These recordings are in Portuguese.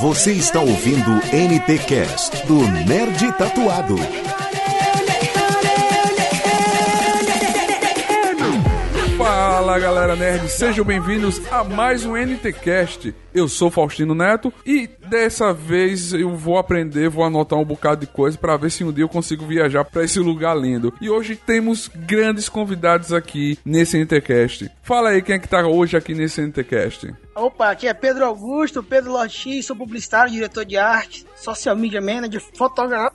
Você está ouvindo NT Cast do Nerd Tatuado. Fala galera nerd, sejam bem-vindos a mais um NTcast. Eu sou Faustino Neto e dessa vez eu vou aprender, vou anotar um bocado de coisa para ver se um dia eu consigo viajar para esse lugar lindo. E hoje temos grandes convidados aqui nesse NTcast. Fala aí quem é que tá hoje aqui nesse NTcast. Opa, aqui é Pedro Augusto, Pedro Loti, sou publicitário, diretor de arte, social media manager,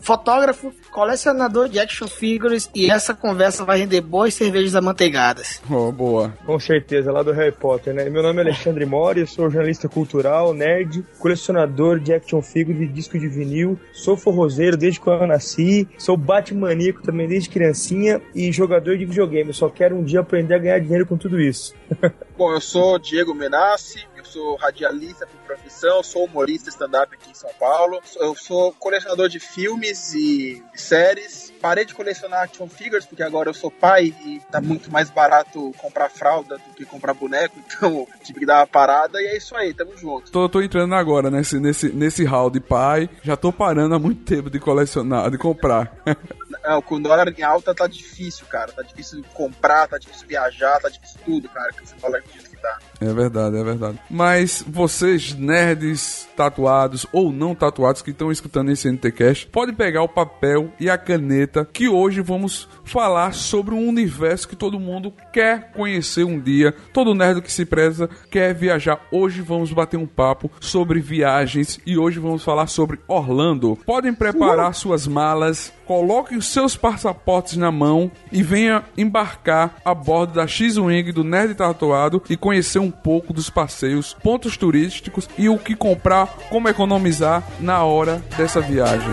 fotógrafo, colecionador de action figures e essa conversa vai render boas cervejas amanteigadas. Oh, boa. Com certeza, lá do Harry Potter, né? Meu nome é Alexandre Mori, sou jornalista cultural, nerd, colecionador de action figures e disco de vinil, sou forrozeiro desde quando eu nasci, sou batmaníaco também desde criancinha e jogador de videogame. só quero um dia aprender a ganhar dinheiro com tudo isso. Bom, eu sou Diego Menassi, sou radialista por profissão, sou humorista stand-up aqui em São Paulo, eu sou colecionador de filmes e séries. Parei de colecionar action figures porque agora eu sou pai e tá muito mais barato comprar fralda do que comprar boneco, então tive que dar uma parada e é isso aí, tamo junto. Tô, tô entrando agora nesse, nesse, nesse hall de pai, já tô parando há muito tempo de colecionar, de comprar. Não, com dólar em alta tá difícil, cara. Tá difícil comprar, tá difícil viajar, tá difícil tudo, cara. Que você fala que tá. É verdade, é verdade. Mas vocês, nerds tatuados ou não tatuados que estão escutando esse NTCast, pode pegar o papel e a caneta que hoje vamos falar sobre um universo que todo mundo quer conhecer um dia. Todo nerd que se preza quer viajar. Hoje vamos bater um papo sobre viagens e hoje vamos falar sobre Orlando. Podem preparar suas malas, coloquem os seus passaportes na mão e venha embarcar a bordo da X-Wing do Nerd Tatuado e conhecer um pouco dos passeios, pontos turísticos e o que comprar, como economizar na hora dessa viagem.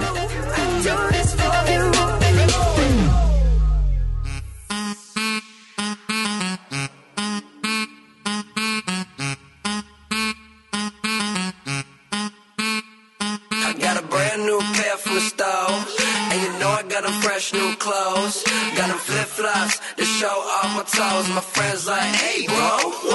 toes. My friends like, hey bro,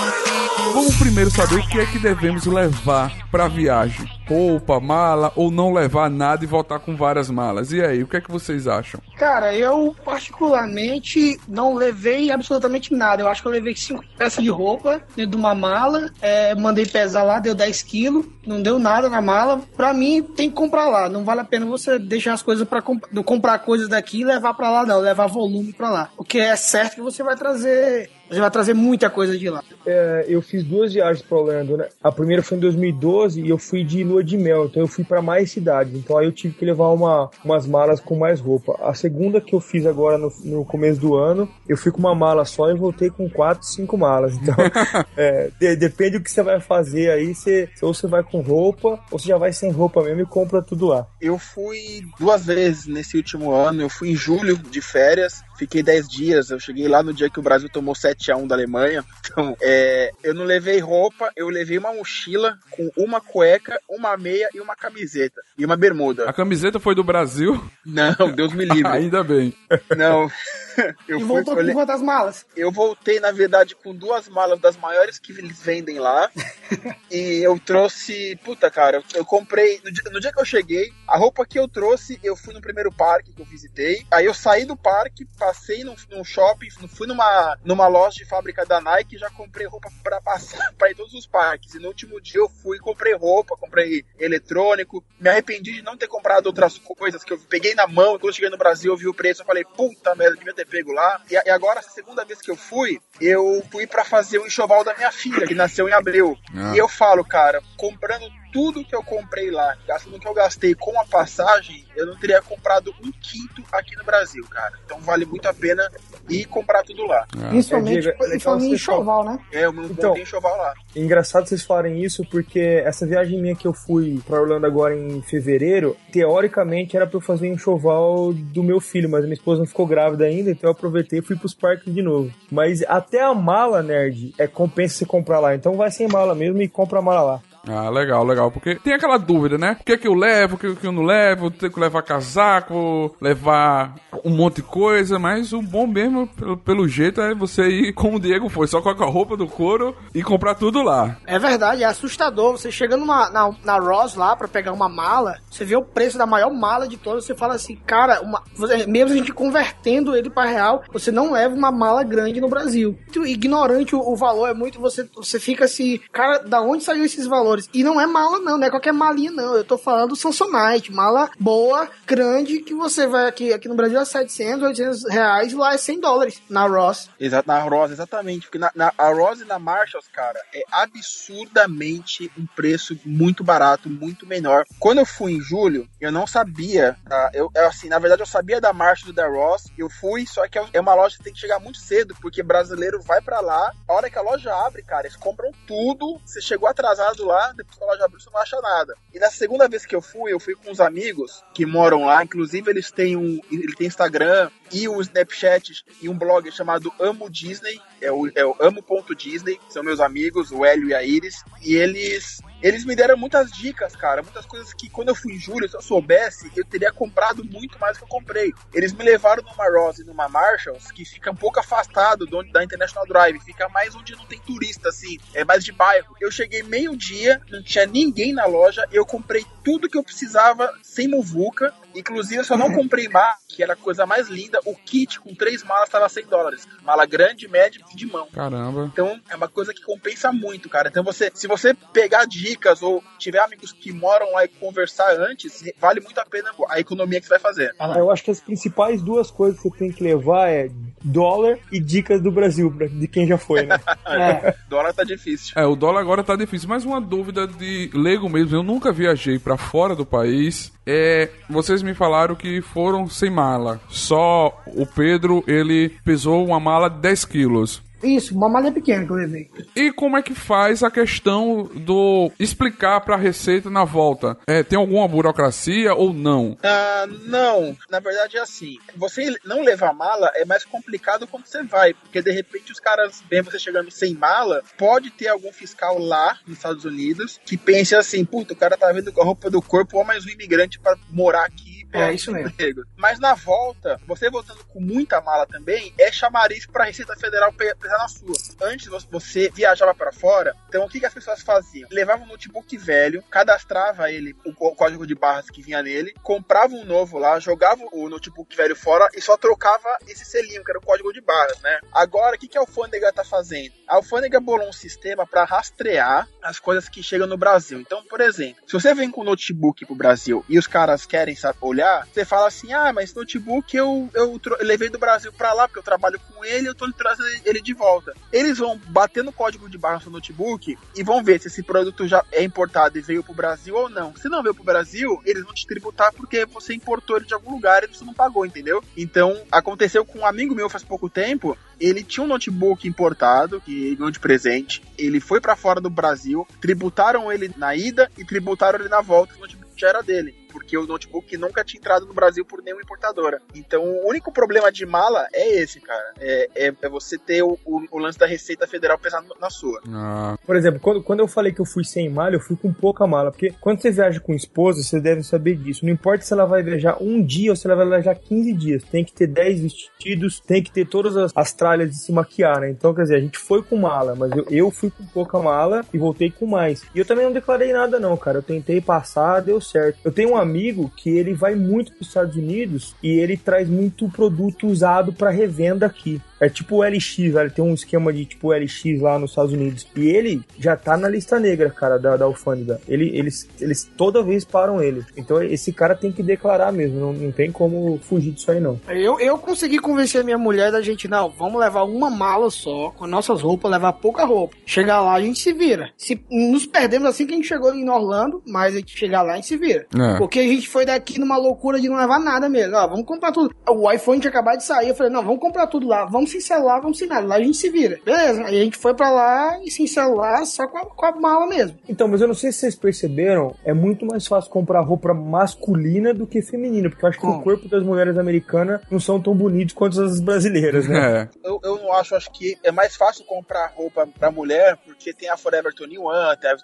primeiro saber o que é que devemos levar para viagem. Roupa, mala ou não levar nada e voltar com várias malas. E aí, o que é que vocês acham? Cara, eu particularmente não levei absolutamente nada. Eu acho que eu levei cinco peças de roupa dentro de uma mala. É, mandei pesar lá, deu 10 quilos. Não deu nada na mala. Pra mim, tem que comprar lá. Não vale a pena você deixar as coisas para comp comprar coisas daqui e levar para lá, não. Levar volume para lá. O que é certo que você vai trazer você vai trazer muita coisa de lá. É, eu fiz duas viagens para Orlando, né? A primeira foi em 2012 e eu fui de lua de mel, então eu fui para mais cidades. Então aí eu tive que levar uma, umas malas com mais roupa. A segunda que eu fiz agora no, no começo do ano, eu fui com uma mala só e voltei com quatro, cinco malas. Então, é, de, depende do que você vai fazer aí. Você, ou você vai com roupa, ou você já vai sem roupa mesmo e compra tudo lá. Eu fui duas vezes nesse último ano. Eu fui em julho de férias Fiquei 10 dias, eu cheguei lá no dia que o Brasil tomou 7 a 1 da Alemanha. Então, é, eu não levei roupa, eu levei uma mochila com uma cueca, uma meia e uma camiseta. E uma bermuda. A camiseta foi do Brasil? Não, Deus me livre. Ainda bem. Não. Eu e voltou com quantas malas? Eu voltei, na verdade, com duas malas das maiores que eles vendem lá. e eu trouxe. Puta, cara, eu, eu comprei. No dia, no dia, que eu cheguei, a roupa que eu trouxe, eu fui no primeiro parque que eu visitei. Aí eu saí do parque, passei num, num shopping, fui numa, numa loja de fábrica da Nike e já comprei roupa pra passar pra ir todos os parques. E no último dia eu fui e comprei roupa, comprei eletrônico. Me arrependi de não ter comprado outras coisas que eu peguei na mão. E quando eu cheguei no Brasil, eu vi o preço, eu falei, puta merda, devia ter ter pego lá. E, agora, a segunda vez que eu fui, eu fui para fazer o enxoval da minha filha, que nasceu em abril. Ah. E eu falo, cara, comprando tudo que eu comprei lá, gastando o que eu gastei com a passagem, eu não teria comprado um quinto aqui no Brasil, cara. Então vale muito a pena ir comprar tudo lá. Ah. Principalmente é, falando em enxoval, né? É, eu não então, enxoval lá. Engraçado vocês falarem isso, porque essa viagem minha que eu fui pra Orlando agora em fevereiro, teoricamente era pra eu fazer um enxoval do meu filho, mas minha esposa não ficou grávida ainda, então eu aproveitei e fui pros parques de novo. Mas até a mala, nerd, é compensa você comprar lá. Então vai sem mala mesmo e compra a mala lá. Ah, legal, legal. Porque tem aquela dúvida, né? O que é que eu levo, o que, é que eu não levo? Tenho que levar casaco, levar um monte de coisa, mas o bom mesmo, pelo, pelo jeito, é você ir como o Diego foi, só com a roupa do couro e comprar tudo lá. É verdade, é assustador. Você chega numa, na, na Ross lá pra pegar uma mala, você vê o preço da maior mala de todas, você fala assim, cara, uma, mesmo a gente convertendo ele para real, você não leva uma mala grande no Brasil. Ignorante o, o valor é muito, você, você fica assim, cara, da onde saiu esses valores? E não é mala não, não é qualquer malinha não, eu tô falando Samsonite, mala boa, grande, que você vai aqui, aqui no Brasil é 700, 800 reais, lá é 100 dólares na Ross. Exato, na Ross, exatamente, porque na, na, a Ross e na Marshalls, cara, é absurdamente um preço muito barato, muito menor. Quando eu fui em julho, eu não sabia, tá? eu, assim, na verdade eu sabia da Marshalls e da Ross, eu fui, só que é, é uma loja que tem que chegar muito cedo, porque brasileiro vai para lá, a hora que a loja abre, cara, eles compram tudo, você chegou atrasado lá, depois que a loja abriu, você não acha nada. E na segunda vez que eu fui, eu fui com uns amigos que moram lá, inclusive eles têm um, ele tem Instagram e um Snapchat e um blog chamado Amo Disney, é o, é o amo.disney, são meus amigos, o Hélio e a Iris, e eles eles me deram muitas dicas, cara. Muitas coisas que quando eu fui em julho, se eu soubesse, eu teria comprado muito mais do que eu comprei. Eles me levaram numa Rose e numa Marshalls, que fica um pouco afastado do, da International Drive. Fica mais onde não tem turista, assim. É mais de bairro. Eu cheguei meio-dia, não tinha ninguém na loja. Eu comprei tudo que eu precisava sem muvuca. Inclusive, eu só não comprei mala, que era a coisa mais linda. O kit com três malas estava 100 dólares. Mala grande, média e de mão. Caramba. Então, é uma coisa que compensa muito, cara. Então, você, se você pegar dicas ou tiver amigos que moram lá e conversar antes, vale muito a pena a economia que você vai fazer. Ah, eu acho que as principais duas coisas que você tem que levar é dólar e dicas do Brasil, de quem já foi, né? é. Dólar tá difícil. É, o dólar agora tá difícil. Mas uma dúvida de leigo mesmo, eu nunca viajei para fora do país. É, vocês me falaram que foram sem mala. Só o Pedro, ele pesou uma mala de 10 quilos. Isso, uma malha pequena que eu levei. E como é que faz a questão do explicar para a Receita na volta? É, tem alguma burocracia ou não? Ah, não. Na verdade é assim. Você não levar mala é mais complicado quando você vai, porque de repente os caras veem você chegando sem mala, pode ter algum fiscal lá nos Estados Unidos que pense assim, puta, o cara tá vendo com a roupa do corpo ou mais um imigrante para morar aqui é, isso mesmo. Mas na volta, você voltando com muita mala também, é chamariz pra Receita Federal pesar na sua. Antes você viajava para fora, então o que, que as pessoas faziam? Levavam um notebook velho, cadastrava ele, o código de barras que vinha nele, comprava um novo lá, jogava o notebook velho fora e só trocava esse selinho, que era o código de barras, né? Agora, o que, que a Alfândega tá fazendo? A Alfândega bolou um sistema para rastrear as coisas que chegam no Brasil. Então, por exemplo, se você vem com o notebook pro Brasil e os caras querem saber, olhar olhar, você fala assim: ah, mas notebook eu, eu, eu levei do Brasil para lá, porque eu trabalho com ele, eu tô trazendo ele de volta. Eles vão bater no código de barra do notebook e vão ver se esse produto já é importado e veio pro Brasil ou não. Se não veio pro Brasil, eles vão te tributar porque você importou ele de algum lugar e você não pagou, entendeu? Então, aconteceu com um amigo meu faz pouco tempo, ele tinha um notebook importado que ganhou de presente. Ele foi para fora do Brasil, tributaram ele na ida e tributaram ele na volta. O notebook já era dele porque o notebook nunca tinha entrado no Brasil por nenhuma importadora. Então, o único problema de mala é esse, cara. É, é, é você ter o, o, o, lance da Receita Federal pesado na sua. Ah. Por exemplo, quando, quando eu falei que eu fui sem mala, eu fui com pouca mala. Porque quando você viaja com esposa, você deve saber disso. Não importa se ela vai viajar um dia ou se ela vai viajar 15 dias. Tem que ter 10 vestidos, tem que ter todas as, as tralhas de se maquiar, né? Então, quer dizer, a gente foi com mala, mas eu, eu fui com pouca mala e voltei com mais. E eu também não declarei nada, não, cara. Eu tentei passar, deu certo. Eu tenho um amigo que ele vai muito para os Estados Unidos e ele traz muito produto usado para revenda aqui. É tipo o LX, velho. Tem um esquema de tipo LX lá nos Estados Unidos. E ele já tá na lista negra, cara, da, da alfândega. Ele, eles, eles toda vez param ele. Então esse cara tem que declarar mesmo. Não, não tem como fugir disso aí, não. Eu, eu consegui convencer a minha mulher da gente, não, vamos levar uma mala só, com nossas roupas, levar pouca roupa. Chegar lá, a gente se vira. Se nos perdemos assim que a gente chegou em Orlando, mas a gente chegar lá, a gente se vira. É. Porque a gente foi daqui numa loucura de não levar nada mesmo. Ó, vamos comprar tudo. O iPhone tinha acabado de sair. Eu falei, não, vamos comprar tudo lá. Vamos sem celular, vamos sem nada. Lá a gente se vira. Beleza. Aí a gente foi pra lá e sem celular, só com a, com a mala mesmo. Então, mas eu não sei se vocês perceberam, é muito mais fácil comprar roupa masculina do que feminina, porque eu acho que o corpo das mulheres americanas não são tão bonitos quanto as brasileiras, né? É. Eu, eu não acho, acho que é mais fácil comprar roupa pra mulher, porque tem a Forever 21, tem a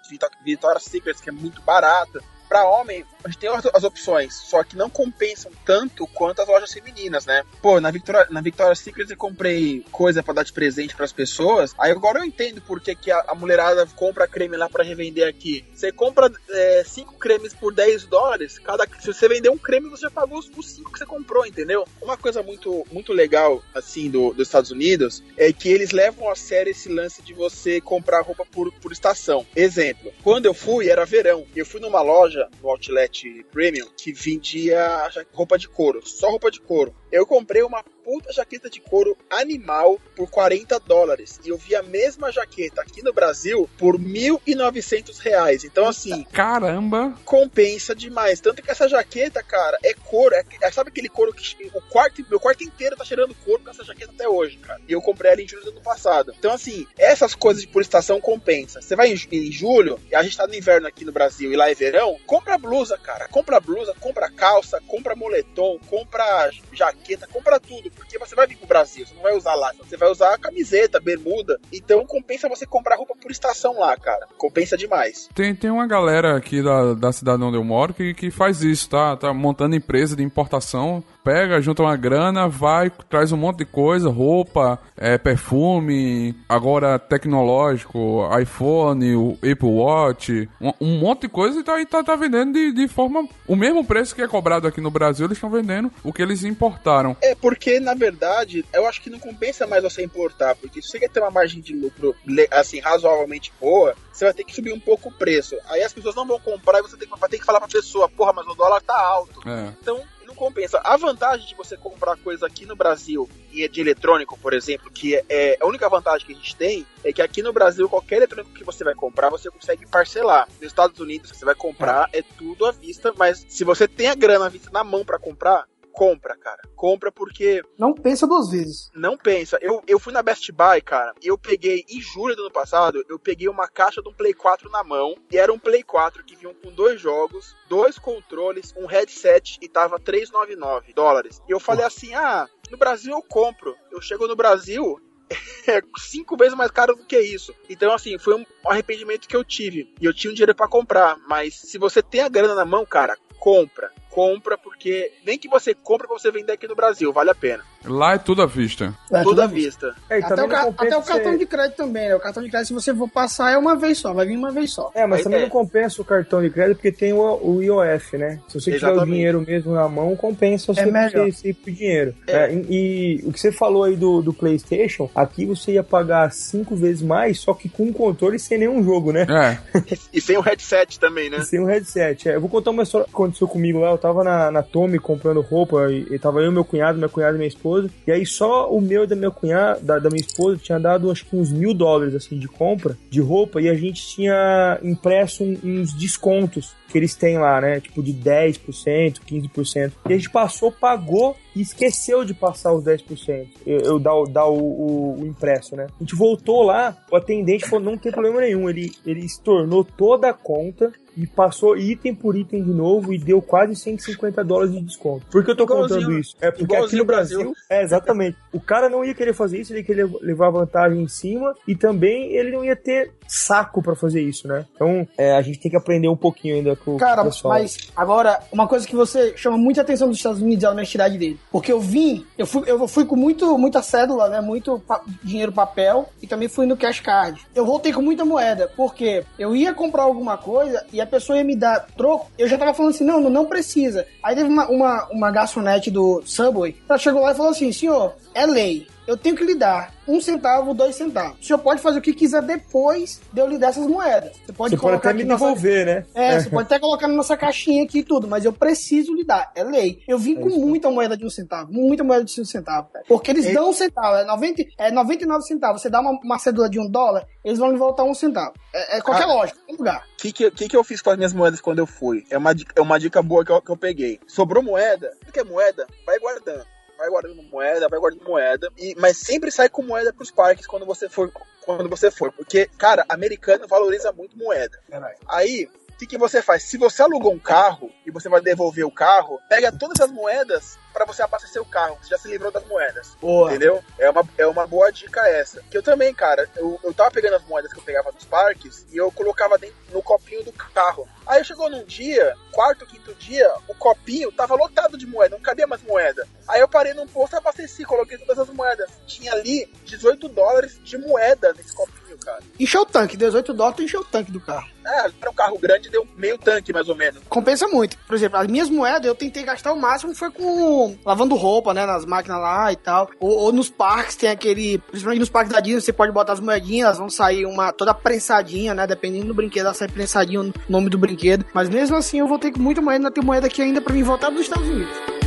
Victoria's Secret, que é muito barata para homem, a gente tem as opções, só que não compensam tanto quanto as lojas femininas, né? Pô, na Victoria, na Victoria's Secret eu comprei coisa para dar de presente para as pessoas. Aí agora eu entendo por que, que a, a mulherada compra creme lá para revender aqui. Você compra é, cinco cremes por 10 dólares, cada se você vender um creme, você já pagou os, os cinco que você comprou, entendeu? Uma coisa muito, muito legal, assim, do, dos Estados Unidos é que eles levam a sério esse lance de você comprar roupa por, por estação. Exemplo, quando eu fui, era verão, eu fui numa loja loja no Outlet Premium que vendia roupa de couro, só roupa de couro. Eu comprei uma puta jaqueta de couro animal por 40 dólares. E eu vi a mesma jaqueta aqui no Brasil por 1.900 reais. Então, assim. Caramba! Compensa demais. Tanto que essa jaqueta, cara, é couro. É, é, sabe aquele couro que. O quarto, meu quarto inteiro tá cheirando couro com essa jaqueta até hoje, cara. E eu comprei ela em julho do ano passado. Então, assim, essas coisas de por estação compensa. Você vai em, em julho, e a gente tá no inverno aqui no Brasil e lá é verão, compra blusa, cara. Compra blusa, compra calça, compra moletom, compra jaqueta, compra tudo porque você vai vir pro Brasil, você não vai usar lá, você vai usar camiseta, bermuda. Então compensa você comprar roupa por estação lá, cara. Compensa demais. Tem, tem uma galera aqui da, da cidade onde eu moro que, que faz isso, tá? Tá montando empresa de importação pega, junta uma grana, vai, traz um monte de coisa, roupa, é, perfume, agora tecnológico, iPhone, o Apple Watch, um, um monte de coisa e tá, tá, tá vendendo de, de forma. O mesmo preço que é cobrado aqui no Brasil, eles estão vendendo o que eles importaram. É, porque na verdade, eu acho que não compensa mais você importar, porque se você quer ter uma margem de lucro assim, razoavelmente boa, você vai ter que subir um pouco o preço. Aí as pessoas não vão comprar e você tem que, vai ter que falar pra pessoa, porra, mas o dólar tá alto. É. Então compensa. A vantagem de você comprar coisa aqui no Brasil e é de eletrônico, por exemplo, que é, é a única vantagem que a gente tem é que aqui no Brasil qualquer eletrônico que você vai comprar você consegue parcelar. Nos Estados Unidos você vai comprar é, é tudo à vista, mas se você tem a grana à vista na mão para comprar compra, cara. Compra porque. Não pensa duas vezes. Não pensa. Eu, eu fui na Best Buy, cara, e eu peguei, em julho do ano passado, eu peguei uma caixa de um Play 4 na mão, e era um Play 4 que vinha com dois jogos, dois controles, um headset, e tava 399 dólares. E eu falei assim: ah, no Brasil eu compro. Eu chego no Brasil, é cinco vezes mais caro do que isso. Então, assim, foi um arrependimento que eu tive. E eu tinha um dinheiro para comprar. Mas se você tem a grana na mão, cara, compra compra, porque nem que você compre pra você vender aqui no Brasil, vale a pena. Lá é tudo à vista. É, tudo à vista. É, até, o, até o cartão de crédito também, né? O cartão de crédito, se você for passar, é uma vez só, vai vir uma vez só. É, mas também não compensa o cartão de crédito porque tem o, o IOF, né? Se você Exatamente. tiver o dinheiro mesmo na mão, compensa você, é você, você ir pro dinheiro. É. É, e, e, o que você falou aí do, do PlayStation, aqui você ia pagar cinco vezes mais, só que com um controle sem nenhum jogo, né? É. e sem o headset também, né? E sem o headset. É, eu vou contar uma história que aconteceu comigo lá, eu tava na, na Tommy comprando roupa, e, e tava eu, meu cunhado, minha cunhada e minha esposa, e aí só o meu e da minha cunhada, da, da minha esposa, tinha dado acho que uns mil dólares assim de compra de roupa, e a gente tinha impresso uns descontos que eles têm lá, né? Tipo de 10%, 15%. E a gente passou, pagou e esqueceu de passar os 10%. Eu, eu dar, dar o, o, o, impresso, né? A gente voltou lá, o atendente falou: não tem problema nenhum. Ele, ele estornou toda a conta e passou item por item de novo e deu quase 150 dólares de desconto. Por que eu tô igualzinho, contando isso? É porque aqui no Brasil, Brasil, é exatamente. O cara não ia querer fazer isso, ele ia querer levar vantagem em cima e também ele não ia ter saco para fazer isso, né? Então, é, a gente tem que aprender um pouquinho ainda com Cara, o pessoal. mas agora, uma coisa que você chama muita atenção dos Estados Unidos é a honestidade dele. Porque eu vim, eu fui, eu fui com muito, muita cédula, né? Muito pa dinheiro papel e também fui no cash card. Eu voltei com muita moeda, porque eu ia comprar alguma coisa e a pessoa ia me dar troco, eu já tava falando assim, não, não precisa. Aí teve uma, uma, uma garçonete do Subway, ela chegou lá e falou assim, senhor, é lei, eu tenho que lhe dar um centavo, dois centavos. O senhor pode fazer o que quiser depois de eu lhe dar essas moedas. Você pode, você pode até me devolver, nossa... né? É, você pode até colocar na nossa caixinha aqui e tudo, mas eu preciso lhe dar. É lei. Eu vim é com muita moeda de um centavo, muita moeda de cinco centavos, cara. Porque eles é... dão um centavo, é, 90, é 99 centavos. Você dá uma, uma cédula de um dólar, eles vão lhe voltar um centavo. É, é qualquer ah, lógica, qualquer lugar. O que, que, que, que eu fiz com as minhas moedas quando eu fui? É uma, é uma dica boa que eu, que eu peguei. Sobrou moeda, o que é moeda? Vai guardando vai guardando moeda, vai guardando moeda, e, mas sempre sai com moeda pros parques quando você for. Quando você for. Porque, cara, americano valoriza muito moeda. Aí, o que, que você faz? Se você alugou um carro e você vai devolver o carro, pega todas as moedas pra você abastecer o carro. Você já se livrou das moedas. Boa. Entendeu? É uma, é uma boa dica essa. Que eu também, cara, eu, eu tava pegando as moedas que eu pegava nos parques e eu colocava dentro, no copinho do carro. Aí chegou num dia, quarto, quinto dia, o copinho tava lotado de moeda, não cabia mais moeda. Aí eu parei num posto, abasteci, coloquei todas as moedas. Tinha ali 18 dólares de moeda nesse copinho, cara. Encheu o tanque, 18 dólares, encheu o tanque do carro. É, era um carro grande, deu meio tanque mais ou menos. Compensa muito. Por exemplo, as minhas moedas eu tentei gastar o máximo foi com lavando roupa, né? Nas máquinas lá e tal. Ou, ou nos parques tem aquele. Principalmente nos parques da Disney, você pode botar as moedinhas, elas vão sair uma toda prensadinha, né? Dependendo do brinquedo, ela sai prensadinho o nome do brinquedo. Mas mesmo assim eu vou ter muita moeda, ainda tem moeda aqui ainda pra mim voltar dos Estados Unidos.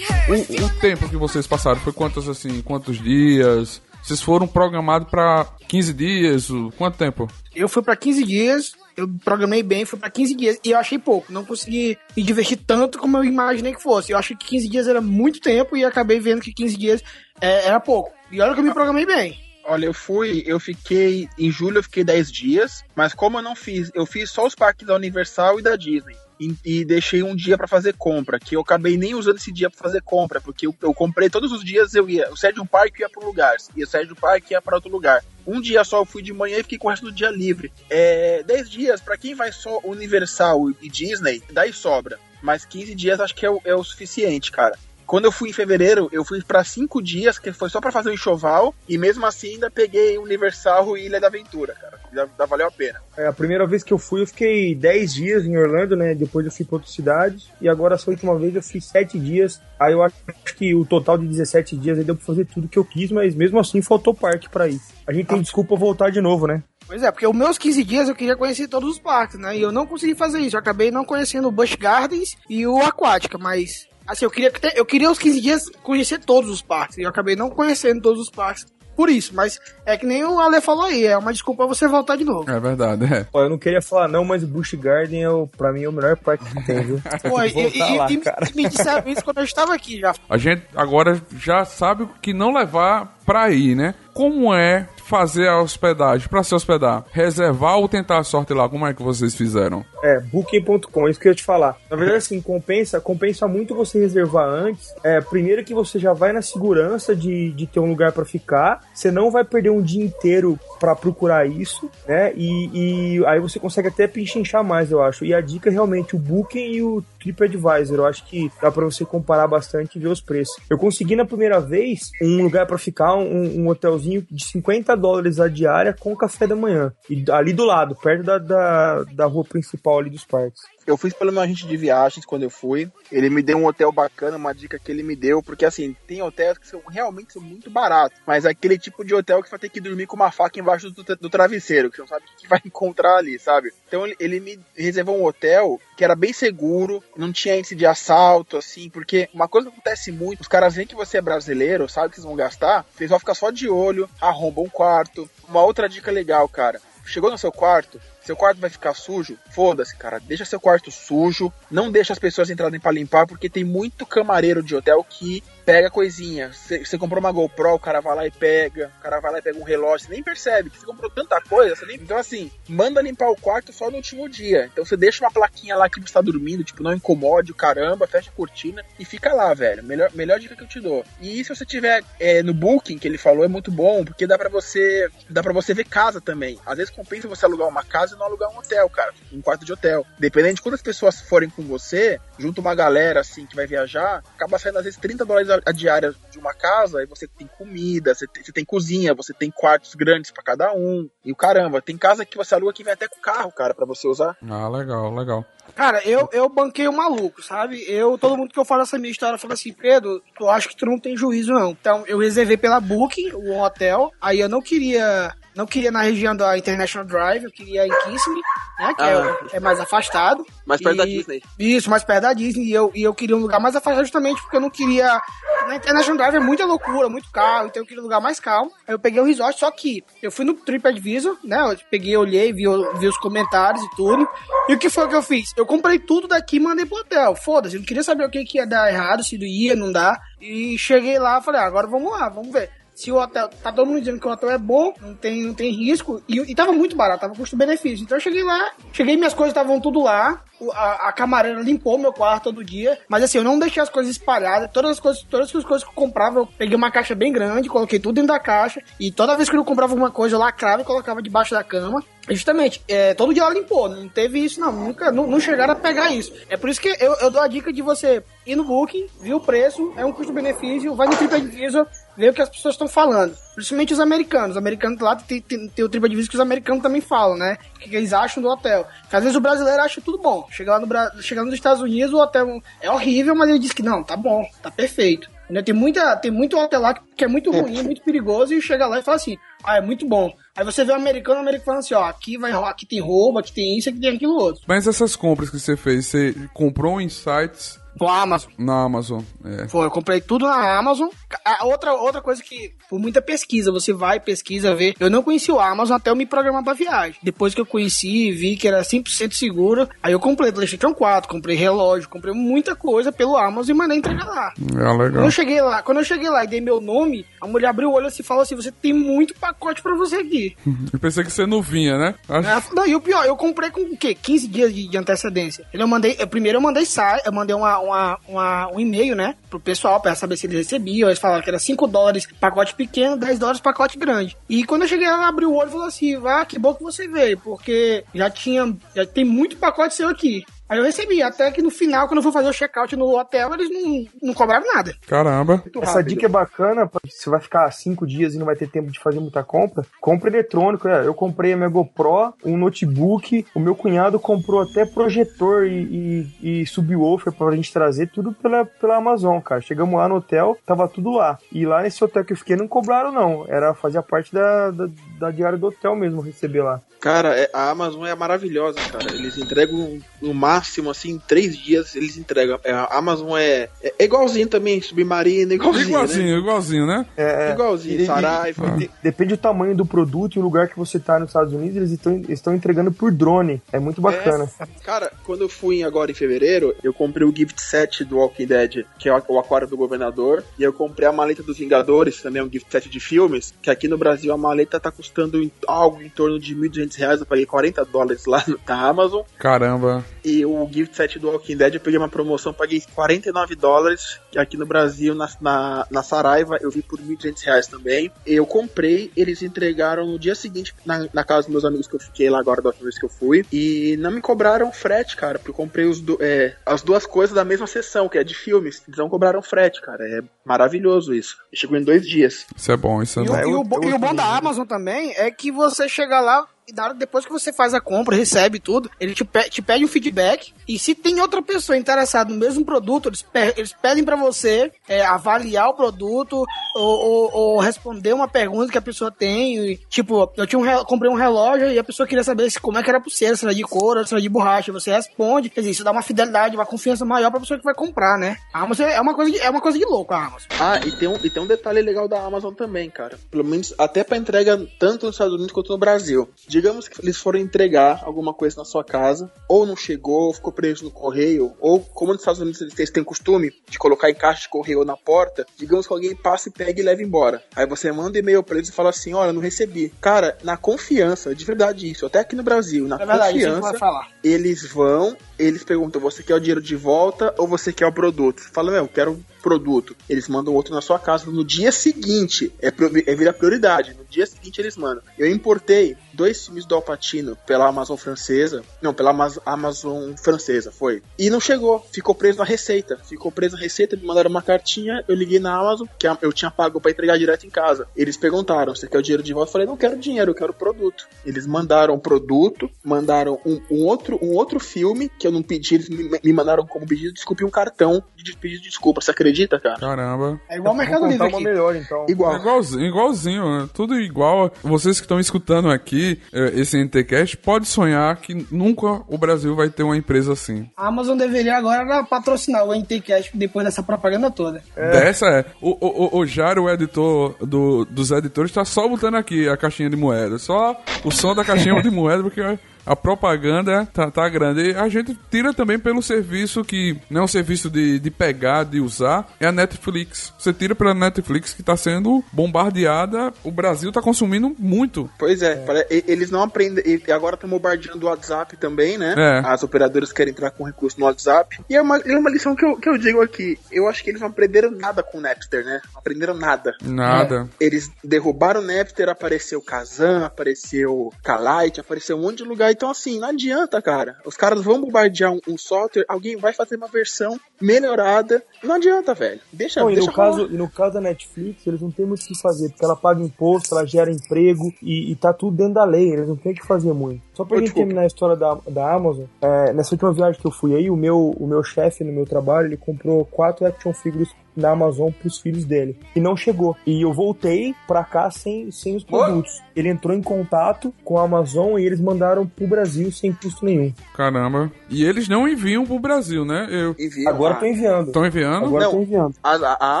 O, o tempo que vocês passaram foi quantos assim, quantos dias? Vocês foram programados pra 15 dias? Quanto tempo? Eu fui pra 15 dias, eu programei bem, fui pra 15 dias e eu achei pouco. Não consegui me divertir tanto como eu imaginei que fosse. Eu achei que 15 dias era muito tempo e acabei vendo que 15 dias é, era pouco. E olha que eu me programei bem. Olha, eu fui, eu fiquei, em julho eu fiquei 10 dias, mas como eu não fiz, eu fiz só os parques da Universal e da Disney. E, e deixei um dia pra fazer compra, que eu acabei nem usando esse dia pra fazer compra, porque eu, eu comprei todos os dias, eu ia, de um parque ia pra um lugar, e de um parque ia pra outro lugar. Um dia só eu fui de manhã e fiquei com o resto do dia livre. É, 10 dias, pra quem vai só Universal e Disney, daí sobra. Mas 15 dias acho que é o, é o suficiente, cara. Quando eu fui em fevereiro, eu fui pra cinco dias, que foi só pra fazer o enxoval, e mesmo assim ainda peguei Universal e Ilha da Aventura, cara. Já, já valeu a pena. É, a primeira vez que eu fui, eu fiquei 10 dias em Orlando, né? Depois eu fui pra outra cidade. E agora, essa última vez, eu fiz 7 dias. Aí eu acho que o total de 17 dias aí deu pra fazer tudo que eu quis, mas mesmo assim faltou parque pra ir. A gente tem desculpa voltar de novo, né? Pois é, porque os meus 15 dias eu queria conhecer todos os parques, né? E eu não consegui fazer isso. Eu acabei não conhecendo o Busch Gardens e o Aquática, mas. Assim, eu queria, ter- eu queria os 15 dias conhecer todos os parques. E eu acabei não conhecendo todos os parques por isso. Mas é que nem o Ale falou aí, é uma desculpa você voltar de novo. É verdade, é. Ó, eu não queria falar não, mas o Busch Garden, é o, pra mim, é o melhor parque que tem, viu? Pô, e, e- lá, e- e me disseram isso quando eu estava aqui já. A gente agora já sabe o que não levar pra ir, né? Como é fazer a hospedagem, pra se hospedar? Reservar ou tentar a sorte lá? Como é que vocês fizeram? É, booking.com, isso que eu ia te falar. Na verdade, assim, compensa, compensa muito você reservar antes. É, primeiro que você já vai na segurança de, de ter um lugar pra ficar. Você não vai perder um dia inteiro pra procurar isso, né? E, e aí você consegue até pinchinchar mais, eu acho. E a dica é realmente o Booking e o TripAdvisor. Eu acho que dá pra você comparar bastante e ver os preços. Eu consegui na primeira vez um lugar pra ficar, um, um hotelzinho de 50 dólares a diária com café da manhã. E ali do lado, perto da, da, da rua principal ali dos parques. Eu fiz pelo meu agente de viagens quando eu fui. Ele me deu um hotel bacana, uma dica que ele me deu, porque assim, tem hotéis que são realmente são muito baratos, mas é aquele tipo de hotel que vai ter que dormir com uma faca embaixo do, do travesseiro, que você não sabe o que vai encontrar ali, sabe? Então ele, me reservou um hotel que era bem seguro, não tinha índice de assalto, assim, porque uma coisa que acontece muito, os caras veem que você é brasileiro, sabe que vocês vão gastar, eles vão ficar só de olho, arrombam um quarto. Uma outra dica legal, cara. Chegou no seu quarto, seu quarto vai ficar sujo? Foda-se, cara. Deixa seu quarto sujo. Não deixa as pessoas entrarem pra limpar, porque tem muito camareiro de hotel que pega coisinha. Você comprou uma GoPro, o cara vai lá e pega. O cara vai lá e pega um relógio. Você nem percebe que você comprou tanta coisa. Nem... Então, assim, manda limpar o quarto só no último dia. Então, você deixa uma plaquinha lá que você tá dormindo, tipo, não incomode o caramba, fecha a cortina e fica lá, velho. Melhor, melhor dica que eu te dou. E se você tiver é, no Booking, que ele falou, é muito bom, porque dá pra você dá para você ver casa também. Às vezes compensa você alugar uma casa e não alugar um hotel, cara. Um quarto de hotel. Dependendo de quantas pessoas forem com você, junto uma galera assim que vai viajar, acaba saindo às vezes 30 dólares a, a diária de uma casa, e você tem comida, você tem, você tem cozinha, você tem quartos grandes pra cada um. E o caramba, tem casa que você aluga que vem até com carro, cara, pra você usar. Ah, legal, legal. Cara, eu, eu banquei o maluco, sabe? Eu, todo mundo que eu falo essa minha história fala assim, Pedro, tu acha que tu não tem juízo, não. Então, eu reservei pela Booking, o hotel, aí eu não queria não queria na região da International Drive, eu queria em Kissimmee, né? Que Ah. é, é mais afastado. Mais perto da E- Disney. Isso, mais perto da Disney. E eu, e eu queria um lugar mais afastado justamente porque eu não queria. Na International Drive é muita loucura, muito carro, então eu queria um lugar mais calmo. Aí eu peguei um resort, só que eu fui no TripAdvisor, né? Eu peguei, olhei, vi, vi os comentários e tudo. E o que foi que eu fiz? Eu comprei tudo daqui e mandei pro hotel. Foda-se, eu não queria saber o que, que ia dar errado, se ia, não dá. E cheguei lá, falei, ah, agora vamos lá, vamos ver. Se o hotel. Tá todo mundo dizendo que o hotel é bom, não tem, não tem risco. E, e tava muito barato, tava custo-benefício. Então eu cheguei lá, cheguei, minhas coisas estavam tudo lá. A, a camareira limpou meu quarto todo dia. Mas assim, eu não deixei as coisas espalhadas. Todas as coisas, todas as coisas que eu comprava, eu peguei uma caixa bem grande, coloquei tudo dentro da caixa. E toda vez que eu comprava alguma coisa, eu lacrava e colocava debaixo da cama. Justamente, é, todo dia ela limpou, não teve isso não, nunca, não, não chegaram a pegar isso. É por isso que eu, eu dou a dica de você ir no Booking, ver o preço, é um custo-benefício, vai no TripAdvisor, ver o que as pessoas estão falando. Principalmente os americanos. Os americanos lá tem, tem, tem o TripAdvisor que os americanos também falam, né? O que, que eles acham do hotel. Porque às vezes o brasileiro acha tudo bom. Chega lá no, Bra- chega nos Estados Unidos, o hotel é horrível, mas ele diz que não, tá bom, tá perfeito. Tem, muita, tem muito hotel lá que, que é muito ruim, muito perigoso, e chega lá e fala assim, ah, é muito bom. Aí você vê o americano, o americano falando assim, ó, aqui, vai, aqui tem roubo, aqui tem isso, aqui tem aquilo outro. Mas essas compras que você fez, você comprou em sites a Amazon. na Amazon? É. Foi, eu comprei tudo na Amazon. A outra, outra coisa que, por muita pesquisa, você vai, pesquisa, vê. Eu não conheci o Amazon até eu me programar pra viagem. Depois que eu conheci, vi que era 100% seguro, aí eu comprei PlayStation 4, comprei relógio, comprei muita coisa pelo Amazon e mandei entregar lá. É Quando legal. eu cheguei lá, quando eu cheguei lá e dei meu nome, a mulher abriu o olho assim e falou assim: você tem muito pacote pra você aqui. Eu pensei que você não vinha, né? Acho- Ela falou, Não, e o pior, eu comprei com o quê? 15 dias de, de antecedência. Eu mandei, eu, primeiro eu mandei sai, eu mandei uma, uma, uma- um e-mail, né, pro pessoal pra saber se eles recebiam. Eles falaram que era 5 dólares pacote pequeno, 10 dólares pacote grande. E quando eu cheguei lá, ela abriu o olho e falou assim: ah, que bom que você veio, porque já tinha, já tem muito pacote seu aqui. Aí eu recebi, até que no final, quando eu fui fazer o check-out no hotel, eles não, não cobraram nada. Caramba. Essa dica é bacana, você vai ficar cinco dias e não vai ter tempo de fazer muita compra. Compra eletrônico, é. Eu comprei a minha GoPro, um notebook, o meu cunhado comprou até projetor e, e, e subwoofer pra gente trazer, tudo pela, pela Amazon, cara. Chegamos lá no hotel, tava tudo lá. E lá nesse hotel que eu fiquei não cobraram, não. Era fazer parte da, da, da diária do hotel mesmo, receber lá. Cara, é- a Amazon é maravilhosa, cara. Eles entregam no máximo, assim, em três dias eles entregam. É, A Amazon é, é igualzinho também, Submarino, igualzinho. Né? Igualzinho, igualzinho, né? É, é. Igualzinho, E- Saraiva. e de- depende do tamanho do produto e o lugar que você tá nos Estados Unidos, eles estão entregando por drone. É muito bacana. Cara, quando eu fui agora em fevereiro, eu comprei o gift set do Walking Dead, que é o aquário do governador, e eu comprei a maleta dos Vingadores, também um gift set de filmes, que aqui no Brasil a maleta tá custando em- algo em torno de 1.200 reais, eu paguei 40 dólares lá no- na Amazon, Caramba. e o gift set do Walking Dead eu peguei uma promoção, paguei 49 dólares, aqui no Brasil, na, na, na Saraiva, eu vi por 1.200 reais também. Eu comprei, eles entregaram no dia seguinte na, na casa dos meus amigos que eu fiquei lá agora da última vez que eu fui, e não me cobraram frete, cara, porque eu comprei os do- é, as duas coisas da mesma sessão, que é de filmes, eles não cobraram frete, cara, é maravilhoso isso. Chegou em dois dias. Isso é bom, isso é E o, bom. e o e o bom da. Amazon também é que você chega lá e na hora- depois que você faz a compra, recebe tudo, ele te, pe- te pede um feedback. E se tem outra pessoa interessada no mesmo produto, eles, pe- eles pedem pra você é, avaliar o produto ou, ou- ou responder uma pergunta que a pessoa tem. E, tipo, eu tinha um, re- comprei um relógio e a pessoa queria saber se, como é que era pulseira, se era de couro, se era de borracha. Você responde, quer dizer, isso dá uma fidelidade, uma confiança maior pra pessoa que vai comprar, né? A Amazon é uma coisa de, é uma coisa de louco, a Amazon. Ah, e tem, um, e tem um detalhe legal da Amazon também, cara. Pelo menos até pra entrega tanto nos Estados Unidos quanto no Brasil. Digamos que eles foram entregar alguma coisa na sua casa, ou não chegou, ou ficou preso no correio, ou como nos Estados Unidos eles têm costume de colocar em caixa de correio na porta, digamos que alguém passa e pega e leva embora. Aí você manda e-mail pra eles e fala assim: olha, não recebi. Cara, na confiança, de verdade isso, até aqui no Brasil, na É verdade, confiança eles vão, eles perguntam, você quer o dinheiro de volta ou você quer o produto? Você fala, não, eu quero o produto. Eles mandam outro na sua casa no dia seguinte. É, é vira prioridade. No dia seguinte eles mandam. Eu importei dois filmes do Alpatino pela Amazon francesa. Não, pela Amaz- Amazon francesa, foi. E não chegou. Ficou preso na receita. Ficou preso na receita, me mandaram uma cartinha, eu liguei na Amazon, que eu tinha pago pra entregar direto em casa. Eles perguntaram, você quer o dinheiro de volta? Eu falei, não quero dinheiro, eu quero o produto. Eles mandaram o produto, mandaram um, um outro, um outro filme, que eu não pedi, eles me, me mandaram como pedido de desculpa e um cartão de pedido de desculpa. Você acredita, cara? Caramba. É igual o Mercado Livre aqui. melhor, então. Igual. É igualzinho, igualzinho, né? tudo igual. Vocês que estão escutando aqui eh, esse NTCast, pode sonhar que nunca o Brasil vai ter uma empresa assim. A Amazon deveria agora patrocinar o NTCast depois dessa propaganda toda. Dessa é. O, o, o- o Jário, o editor do, dos editores, tá só botando aqui a caixinha de moeda. Só o som da caixinha de moeda, porque a propaganda tá, tá grande. E a gente tira também pelo serviço que não é um serviço de, de pegar, de usar, é a Netflix. Você tira pela Netflix que tá sendo bombardeada. O Brasil tá consumindo muito. Pois é, e- eles não aprendem. E agora estão bombardeando o WhatsApp também, né? É. As operadoras querem entrar com recurso no WhatsApp. E é uma, é uma lição que eu, que eu digo aqui. Eu acho que eles não aprenderam nada com o Napster, né? Não aprenderam nada. Nada. Eles derrubaram o Napster, apareceu Kazan, apareceu Kalite, apareceu um monte de lugar. Então, assim, não adianta, cara. Os caras vão bombardear um, um software, alguém vai fazer uma versão melhorada. Não adianta, velho. Deixa, Não, e, deixa no caso, e no caso da Netflix, eles não têm muito o que fazer, porque ela paga imposto, ela gera emprego e, e tá tudo dentro da lei, eles não têm o que fazer muito. Só pra Ô, gente desculpa. terminar a história da, da Amazon, é, nessa última viagem que eu fui aí, o meu, o meu chefe no meu trabalho, ele comprou quatro action figures da Amazon pros filhos dele. E não chegou. E eu voltei pra cá sem, sem os produtos. Ele entrou em contato com a Amazon e eles mandaram pro Brasil sem custo nenhum. Caramba. E eles não enviam pro Brasil, né? Eu... Envia Agora lá. tô enviando. Estão enviando? Agora Não. tô enviando. A, a-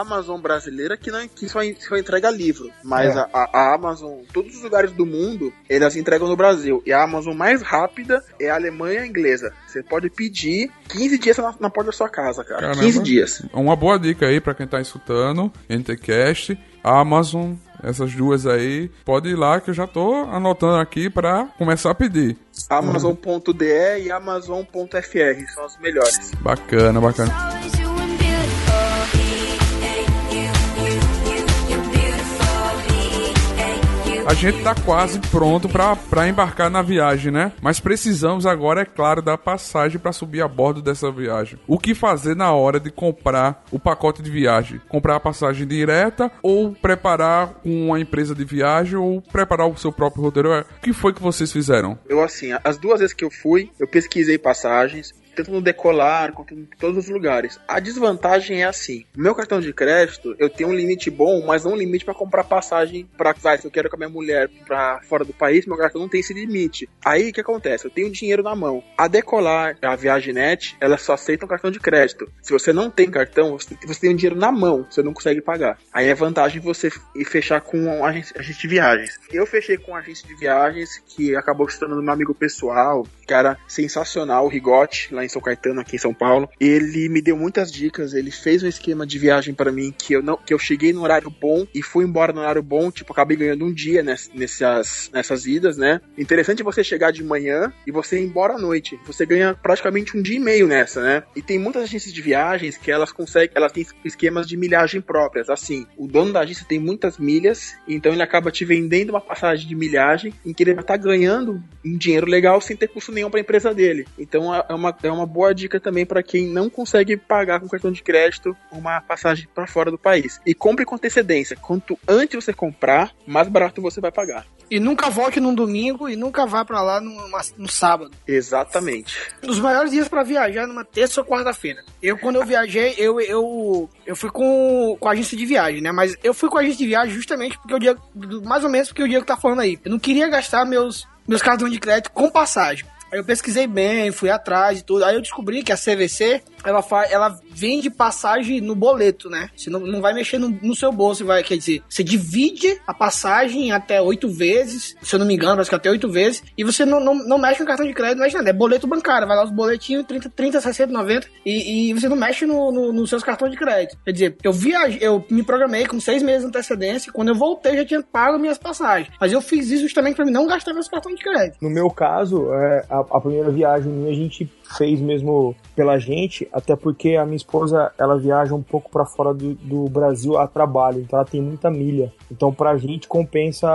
Amazon brasileira que não que só, só entrega livro, mas É. a, a- Amazon, todos os lugares do mundo, elas entregam no Brasil. E a Amazon mais rápida é a Alemanha e a inglesa. Você pode pedir 15 dias na, na porta da sua casa, cara. Caramba. 15 dias. Uma boa dica aí pra quem tá escutando, NTCast, Amazon, essas duas aí. Pode ir lá que eu já tô anotando aqui pra começar a pedir. Amazon.de e Amazon.fr são as melhores. Bacana, bacana. A gente tá quase pronto pra embarcar na viagem, né? Mas precisamos agora, é claro, da passagem pra subir a bordo dessa viagem. O que fazer na hora de comprar o pacote de viagem? Comprar a passagem direta ou preparar com uma empresa de viagem ou preparar o seu próprio roteiro? É, O que foi que vocês fizeram? Eu, assim, as duas vezes que eu fui, eu pesquisei passagens, tanto no Decolar quanto em todos os lugares. A desvantagem é assim: meu cartão de crédito, eu tenho um limite bom, mas não um limite para comprar passagem para vai, se eu quero com a minha mulher para fora do país, meu cartão não tem esse limite. Aí o que acontece? Eu tenho dinheiro na mão. A Decolar, a Viagemnet, elas só aceitam cartão de crédito. Se você não tem cartão, você, tem o dinheiro na mão, você não consegue pagar. Aí é vantagem você fechar com um agente, de viagens. Eu fechei com um agente de viagens que acabou se tornando meu amigo pessoal, cara sensacional, o Rigotti, lá em São Caetano, aqui em São Paulo. Ele me deu muitas dicas, ele fez um esquema de viagem para mim que eu não que eu cheguei no horário bom e fui embora no horário bom, tipo, acabei ganhando um dia ness- nessas, nessas idas, né? Interessante você chegar de manhã e você ir embora à noite. Você ganha praticamente um dia e meio nessa, né? E tem muitas agências de viagens que elas conseguem, elas têm esquemas de milhagem próprias. Assim, o dono da agência tem muitas milhas, então ele acaba te vendendo uma passagem de milhagem em que ele vai estar ganhando um dinheiro legal sem ter custo nenhum para a empresa dele. Então é uma, é uma boa dica também para quem não consegue pagar com cartão de crédito uma passagem para fora do país. E compre com antecedência. Quanto antes você comprar, mais barato você vai pagar. E nunca volte num domingo e nunca vá pra lá numa- no sábado. Exatamente. Um dos melhores dias pra viajar numa terça ou quarta-feira. Eu, quando eu viajei, eu, eu, eu fui com, com a agência de viagem, né? Mas eu fui com a agência de viagem justamente porque o dia, do- mais ou menos porque o Diego tá falando aí. Eu não queria gastar meus, meus cartões de crédito com passagem. Aí eu pesquisei bem, fui atrás e tudo. Aí eu descobri que a CVC, ela, faz, ela vende passagem no boleto, né? Você não, não vai mexer no, no seu bolso, vai, quer dizer, você divide a passagem até oito vezes, se eu não me engano, acho que até oito vezes, e você não, não, não mexe no cartão de crédito, não mexe nada. É boleto bancário, vai lá os boletinhos, 30, 30 60, 90, e, e você não mexe no, no- nos seus cartões de crédito. Quer dizer, eu viajei, eu me programei com seis meses de antecedência, quando eu voltei já tinha pago minhas passagens. Mas eu fiz isso justamente mim não gastar meus cartões de crédito. No meu caso, é, a, a primeira viagem minha a gente fez mesmo pela gente. até porque a minha esposa, ela viaja um pouco pra fora do, do Brasil a trabalho, então ela tem muita milha. Então pra gente compensa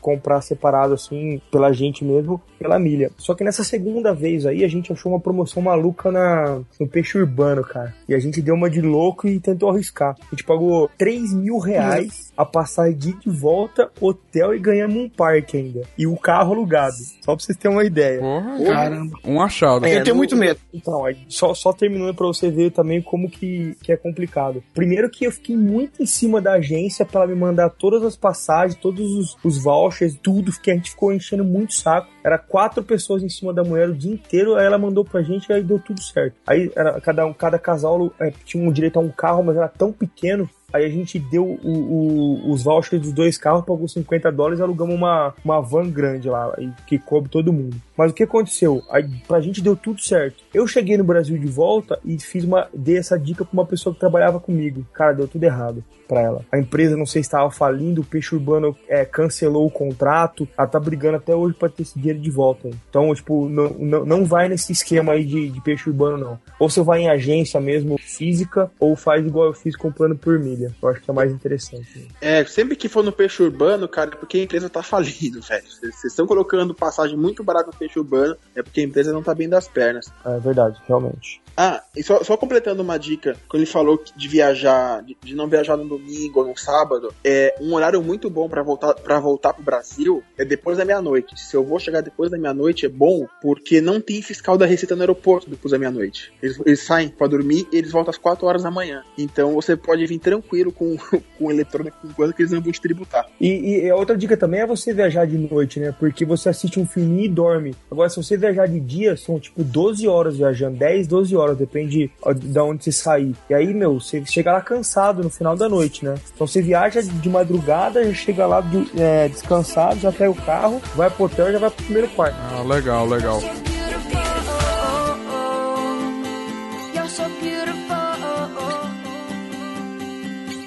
comprar separado assim, pela gente mesmo, pela milha. Só que nessa segunda vez aí, a gente achou uma promoção maluca na, no peixe urbano, cara. E a gente deu uma de louco e tentou arriscar. A gente pagou 3 mil reais a passagem de volta, hotel e ganhamos um parque ainda. E o carro alugado. Só pra vocês terem uma ideia. Porra, Caramba. um achado. Eu tenho no- muito Então, só, só terminando pra você ver também como que, que é complicado. Primeiro que eu fiquei muito em cima da agência pra ela me mandar todas as passagens, todos os, os vouchers, tudo, que a gente ficou enchendo muito saco. Era quatro pessoas em cima da mulher o dia inteiro, aí ela mandou pra gente e aí deu tudo certo. Aí era, cada, cada casal é, tinha um direito a um carro, mas era tão pequeno Aí a gente deu o- o- os vouchers dos dois carros, pagou 50 dólares e alugamos uma, uma van grande lá, que coube todo mundo. Mas o que aconteceu? Aí, pra gente deu tudo certo. Eu cheguei no Brasil de volta e fiz uma, dei essa dica pra uma pessoa que trabalhava comigo. Cara, deu tudo errado pra ela. A empresa, não sei se estava falindo, o Peixe Urbano é, cancelou o contrato, ela tá brigando até hoje pra ter esse dinheiro de volta. Então, tipo, não, não, não vai nesse esquema aí de, de Peixe Urbano, não. Ou você vai em agência mesmo, física, ou faz igual eu fiz comprando por milha. Eu acho que é mais interessante. É, sempre que for no peixe urbano, cara, é porque a empresa tá falindo, velho. Vocês estão colocando passagem muito barata no peixe urbano, é porque a empresa não tá bem das pernas. É verdade, realmente. Ah, e só, só completando uma dica, quando ele falou de viajar, de, de não viajar no domingo ou no sábado, é um horário muito bom pra voltar para voltar pro Brasil é depois da meia-noite. Se eu vou chegar depois da meia-noite é bom porque não tem fiscal da Receita no aeroporto depois da meia-noite. Eles, eles saem pra dormir e eles voltam às 4 horas da manhã. Então você pode vir tranquilo com, com o eletrônico enquanto que eles não vão te tributar. E, e outra dica também é você viajar de noite, né? Porque você assiste um filminho e dorme. Agora, se você viajar de dia, são tipo 12 horas viajando, 10, 12 horas, depende ó, da onde você sair. E aí, meu, você chega lá cansado no final da noite, né? Então você viaja de madrugada, já chega lá do- é, descansado, já pega o carro, vai pro hotel e já vai pro primeiro quarto. Ah, legal, legal.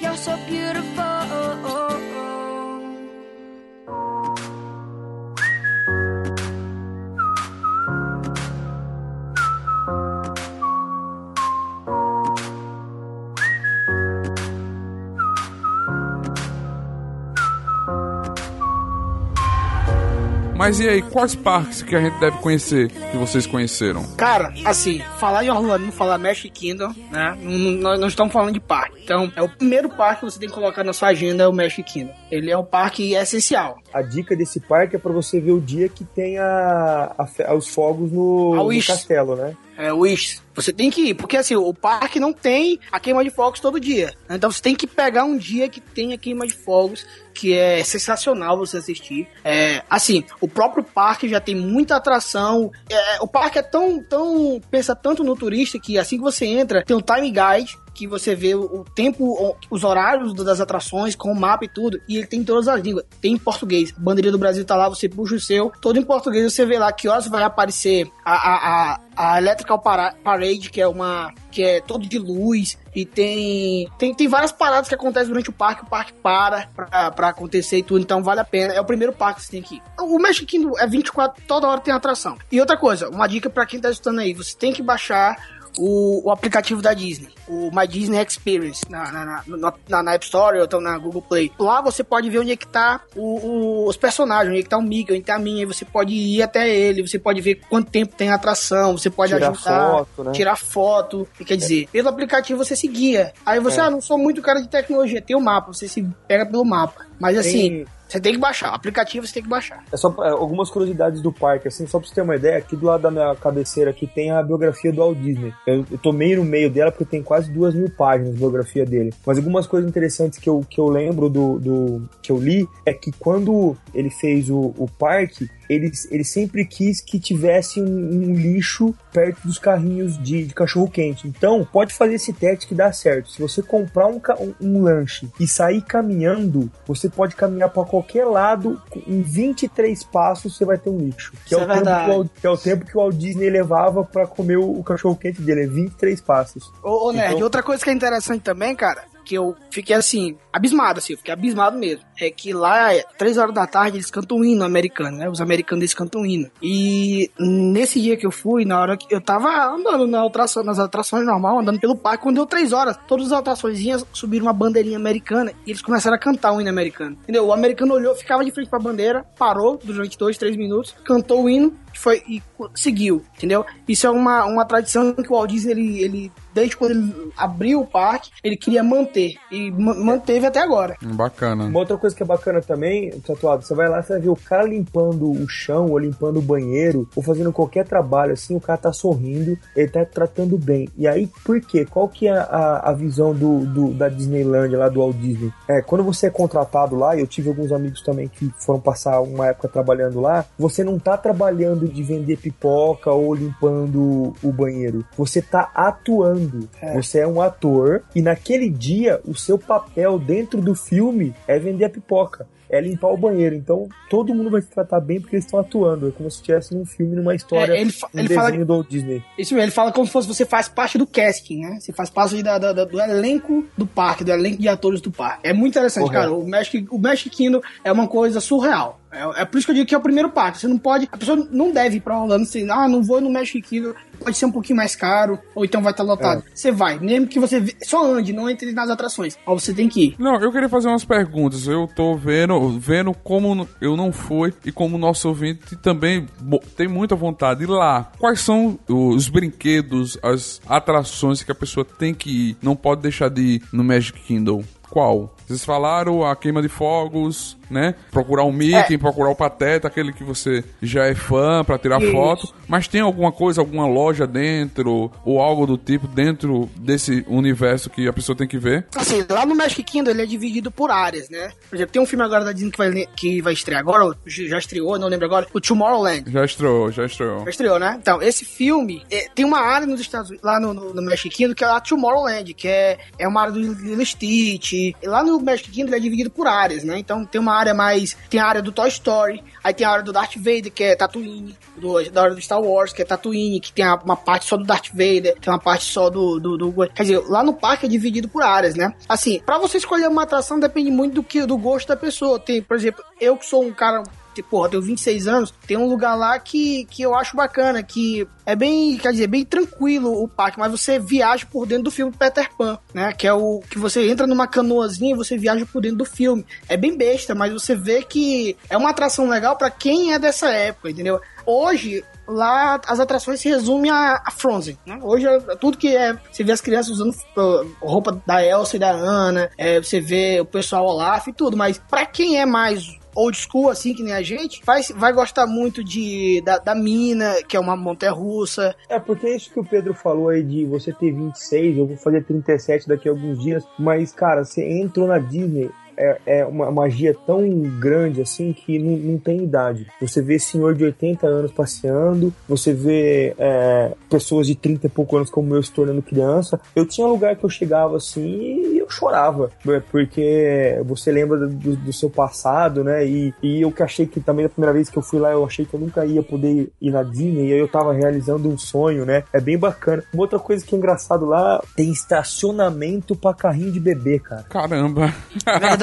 You're so beautiful. Mas e aí, quais parques que a gente deve conhecer, que vocês conheceram? Cara, assim, falar em Orlando, não falar Magic Kingdom, né? Nós não estamos falando de parque. Então, é o primeiro parque que você tem que colocar na sua agenda é o Magic Kingdom. Ele é um parque essencial. A dica desse parque é pra você ver o dia que tem a, a os fogos no, no castelo, né? É. Você tem que ir, porque assim, o parque não tem a queima de fogos todo dia. Então você tem que pegar um dia que tem a queima de fogos, que é sensacional você assistir. É, assim, o próprio parque já tem muita atração. É, o parque é tão, tão. pensa tanto no turista que assim que você entra, tem um time guide que você vê o tempo, os horários das atrações, com o mapa e tudo, e ele tem em todas as línguas. Tem em português. A bandeirinha do Brasil tá lá, você puxa o seu, todo em português, você vê lá que horas vai aparecer a, a, a, a Electrical Para- Parade, que é uma. que é todo de luz, e tem, tem. Tem várias paradas que acontecem durante o parque, o parque para pra, pra acontecer e tudo, então vale a pena. É o primeiro parque que você tem que ir. O Magic Kingdom é 24, toda hora tem atração. E outra coisa, uma dica pra quem tá escutando aí, você tem que baixar o, o aplicativo da Disney, o My Disney Experience, na, na, na, na- App Store ou então na Google Play. Lá você pode ver onde é que tá o- o- os personagens, onde é que tá o Mickey, onde tá a Minnie, você pode ir até ele, você pode ver quanto tempo tem a atração, você pode Tirar ajudar, foto, né? tirar foto, quer dizer, pelo aplicativo você se guia. Aí você, ah, não sou muito cara de tecnologia, tem o mapa, você se pega pelo mapa. Mas assim, Tem- você tem que baixar, o aplicativo você tem que baixar. É só é, algumas curiosidades do parque, assim, só pra você ter uma ideia, aqui do lado da minha cabeceira aqui tem a biografia do Walt Disney. Eu, eu tô meio no meio dela porque tem quase duas mil páginas de biografia dele. Mas algumas coisas interessantes que eu, que eu lembro do, do que eu li é que quando ele fez o, o parque, ele, ele sempre quis que tivesse um, um lixo perto dos carrinhos de, de cachorro quente. Então, pode fazer esse teste que dá certo. Se você comprar um, um, um lanche e sair caminhando, você pode caminhar para qualquer lado. Em 23 passos você vai ter um lixo. Que, Isso é, é o tempo verdade. que, o, Walt- que é o tempo que o Walt Disney levava para comer o, o cachorro quente dele. É 23 passos. Ô, ô Nerd, Então- outra coisa que é interessante também, cara, que eu fiquei assim, abismado, assim, eu fiquei abismado mesmo. É que lá, três horas da tarde, eles cantam um hino americano, né? Os americanos eles cantam um hino. E nesse dia que eu fui, na hora que eu tava andando na atração, nas atrações normal, andando pelo parque, quando deu três horas, todas as atrações subiram uma bandeirinha americana e eles começaram a cantar o hino americano. Entendeu? O americano olhou, ficava de frente pra bandeira, parou durante dois, três minutos, cantou o hino foi e seguiu, entendeu? Isso é uma, uma tradição que o Walt Disney, ele, ele desde quando ele abriu o parque, ele queria manter. E ma- manteve até agora. Bacana. Uma outra coisa que é bacana também, tatuado, você vai lá, você vai ver o cara limpando o chão, ou limpando o banheiro, ou fazendo qualquer trabalho assim, o cara tá sorrindo, ele tá tratando bem. E aí, por quê? Qual que é a, a visão do, do- da Disneyland lá do Walt Disney? É, quando você é contratado lá, eu tive alguns amigos também que foram passar uma época trabalhando lá, você não tá trabalhando de vender pipoca ou limpando o banheiro. Você tá atuando. Você é um ator e naquele dia o seu papel dentro do filme é vender a pipoca. É limpar o banheiro. Então todo mundo vai se tratar bem porque eles estão atuando. É como se estivesse num filme, numa história, É, ele um ele desenho fala- do Walt Disney. Isso mesmo, ele fala como se fosse você faz parte do casting, né? Você faz parte da, da- da- do elenco do parque, do elenco de atores do parque. É muito interessante, Correto. cara. O Magic, o Magic Kingdom é uma coisa surreal. É, é por isso que eu digo que é o primeiro parque. Você não pode. A pessoa não deve ir pra Orlando assim, ah, não vou no Magic Kingdom, pode ser um pouquinho mais caro, ou então vai estar lotado. Você vai, mesmo que você só ande, não entre nas atrações. Mas você tem que ir. Não, eu queria fazer umas perguntas. Eu tô vendo, vendo como eu não fui e como o nosso ouvinte também tem muita vontade. E lá, quais são os brinquedos, as atrações que a pessoa tem que ir, não pode deixar de ir no Magic Kingdom? Qual? Vocês falaram a queima de fogos, né? Procurar o Mickey, procurar o Pateta, aquele que você já é fã pra tirar Isso. foto. Mas tem alguma coisa, alguma loja dentro ou algo do tipo dentro desse universo que a pessoa tem que ver? Assim, lá no Magic Kingdom ele é dividido por áreas, né? Por exemplo, tem um filme agora da Disney que vai, que vai estrear agora, ou já estreou, não lembro agora, o Tomorrowland. Já estreou, já estreou. Já estreou, né? Então, esse filme é, tem uma área nos Estados Unidos, lá no, no, no Magic Kingdom, que é a Tomorrowland, que é, é uma área do Lilo Stitch. Lá no Magic Kingdom ele é dividido por áreas, né? Então tem uma área mais. Tem a área do Toy Story, aí tem a área do Darth Vader, que é Tatooine, do, da área do Star Wars, que é Tatooine, que tem uma parte só do Darth Vader, tem uma parte só do, do, do- Quer dizer, lá no parque é dividido por áreas, né? Assim, pra você escolher uma atração depende muito do que do gosto da pessoa. Tem, por exemplo, eu que sou um cara porra, tenho 26 anos, tem um lugar lá que, que eu acho bacana, que é bem, quer dizer, bem tranquilo o parque, mas você viaja por dentro do filme Peter Pan, né? Que é o que você entra numa canoazinha e você viaja por dentro do filme. É bem besta, mas você vê que é uma atração legal pra quem é dessa época, entendeu? Hoje, lá as atrações se resumem a, a Frozen, né? Hoje, é tudo que é... Você vê as crianças usando uh, roupa da Elsa e da Anna, é, você vê o pessoal Olaf e tudo, mas pra quem é mais old school, assim, que nem a gente, vai, vai gostar muito de da, da Mina, que é uma montanha-russa. É, porque isso que o Pedro falou aí de você ter 26, eu vou fazer 37 daqui a alguns dias, mas, cara, você entrou na Disney, é, é uma magia tão grande assim que não, não tem idade. Você vê senhor de 80 anos passeando, você vê é, pessoas de 30 e pouco anos como eu se tornando criança. Eu tinha um lugar que eu chegava assim e eu chorava, né, porque você lembra do, do- do seu passado, né? E, e eu que achei que também a primeira vez que eu fui lá, eu achei que eu nunca ia poder ir na Disney, e aí eu tava realizando um sonho, né? É bem bacana. Uma outra coisa que é engraçado lá, tem estacionamento pra carrinho de bebê, cara. Caramba.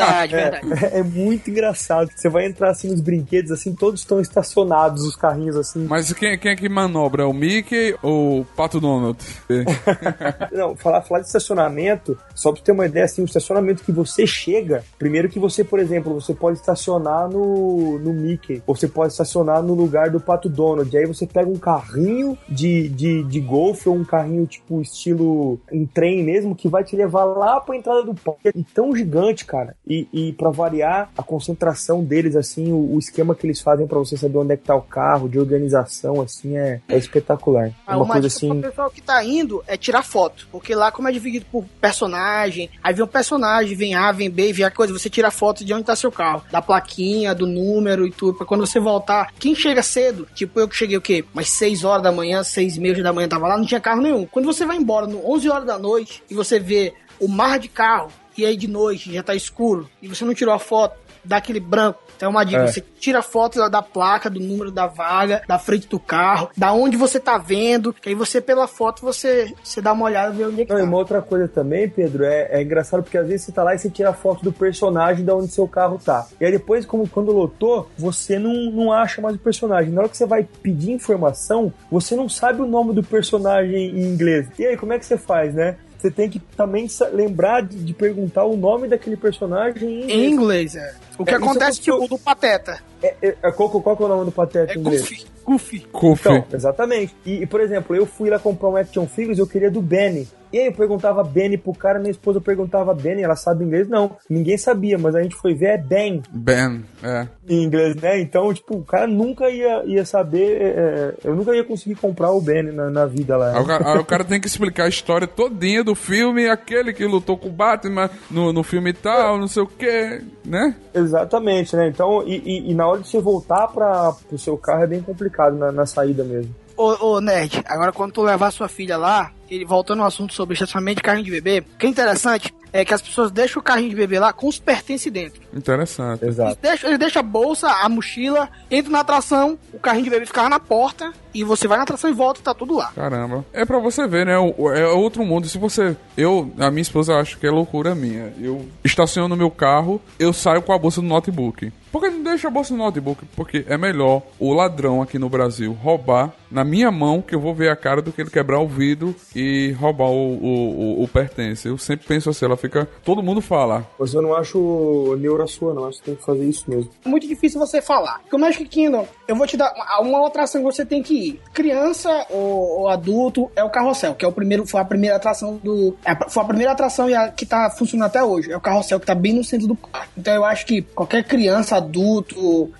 Verdade, verdade. É, é muito engraçado. Você vai entrar assim nos brinquedos, assim, todos estão estacionados, os carrinhos assim. Mas quem, quem é que manobra? O Mickey ou o Pato Donald? Não, falar, falar de estacionamento, só pra ter uma ideia, assim, o estacionamento que você chega, primeiro que você, por exemplo, você pode estacionar no, no Mickey, ou você pode estacionar no lugar do Pato Donald, aí você pega um carrinho de, de, de golfe ou um carrinho tipo estilo em trem mesmo, que vai te levar lá pra entrada do parque, e tão gigante, cara, e, e pra variar a concentração deles, assim, o, o esquema que eles fazem pra você saber onde é que tá o carro, de organização, assim, é, é espetacular. É Ah, uma uma coisa assim... pro pessoal que tá indo é tirar foto. Porque lá, como é dividido por personagem, aí vem um personagem, vem A, vem B, vem a coisa, você tira foto de onde tá seu carro. Da plaquinha, do número e tudo. Pra quando você voltar. Quem chega cedo, tipo eu que cheguei o quê? Umas 6 horas da manhã, 6 e meia da manhã tava lá, não tinha carro nenhum. Quando você vai embora, no 11 horas da noite, e você vê o mar de carro, e aí de noite já tá escuro, e você não tirou a foto, dá aquele branco. Então é uma dica, É. você tira foto da- da placa, do número da vaga, da frente do carro, da onde você tá vendo, que aí você, pela foto, você, você dá uma olhada e vê onde é que Não, e tá. uma outra coisa também, Pedro, é, é engraçado porque às vezes você tá lá e você tira a foto do personagem de onde seu carro tá. E aí depois, como quando lotou, você não, não acha mais o personagem. Na hora que você vai pedir informação, você não sabe o nome do personagem em inglês. E aí, como é que você faz, né? Você tem que também lembrar de, de perguntar o nome daquele personagem em inglês. Em inglês, é. O que É, acontece eu que o do Pateta É, é, é, qual, qual que é o nome do pateta é em inglês? Goofy. Goofy. Então, exatamente. E, e, por exemplo, eu fui lá comprar um action figures e eu queria do Benny. E aí eu perguntava Benny pro cara, minha esposa perguntava Benny, ela sabe inglês? Não, ninguém sabia, mas a gente foi ver é Ben Ben, é. em inglês, né? Então, tipo, o cara nunca ia, ia saber, é, eu nunca ia conseguir comprar o Benny na, na vida lá. Aí o, cara, aí o cara tem que explicar a história todinha do filme, aquele que lutou com o Batman no, no filme tal, não sei o que, né? Exatamente, né? Então, e, e- e na hora de você voltar para pro seu carro é bem complicado na, na saída mesmo. Ô, ô, Nerd, agora quando tu levar sua filha lá, ele voltando ao assunto sobre estacionamento de carrinho de bebê, o que é interessante é que as pessoas deixam o carrinho de bebê lá com os pertences dentro. Interessante. Eles Exato. deixam, eles deixam a bolsa, a mochila, entra na atração, o carrinho de bebê fica lá na porta, e você vai na atração e volta, tá tudo lá. Caramba. É pra você ver, né? O- É outro mundo. Se você. Eu, a minha esposa acha que é loucura minha. Eu estaciono meu carro, eu saio com a bolsa do notebook. Por que não deixa a bolsa no notebook? Porque é melhor o ladrão aqui no Brasil roubar na minha mão, que eu vou ver a cara, do que ele quebrar o vidro e roubar o, o, o, o pertence. Eu sempre penso assim, ela fica. Todo mundo fala. Mas eu não acho neura sua, não. Acho que tem que fazer isso mesmo. É muito difícil você falar. Porque o Magic Kingdom, eu vou te dar uma, uma outra atração que você tem que ir. Criança ou, ou adulto é o carrossel, que é o primeiro, foi a primeira atração do. é foi a primeira atração e a que tá funcionando até hoje. É o carrossel que tá bem no centro do parque. Então eu acho que qualquer criança, adulto,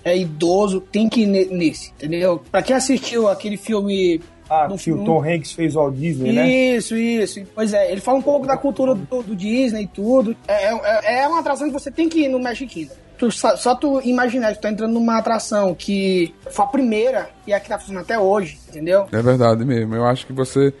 é, idoso, tem que ir ne- nesse, entendeu? Pra quem assistiu aquele filme. Ah, no que o filme- Tom Hanks fez o Walt Disney, né? Isso, isso. Pois é, ele fala um pouco da cultura do, do Disney e tudo. É, é, é uma atração que você tem que ir no Magic Kingdom. Tu, só, só tu imaginar que tu tá entrando numa atração que foi a primeira e é a que tá funcionando até hoje, entendeu? É verdade mesmo. Eu acho que você.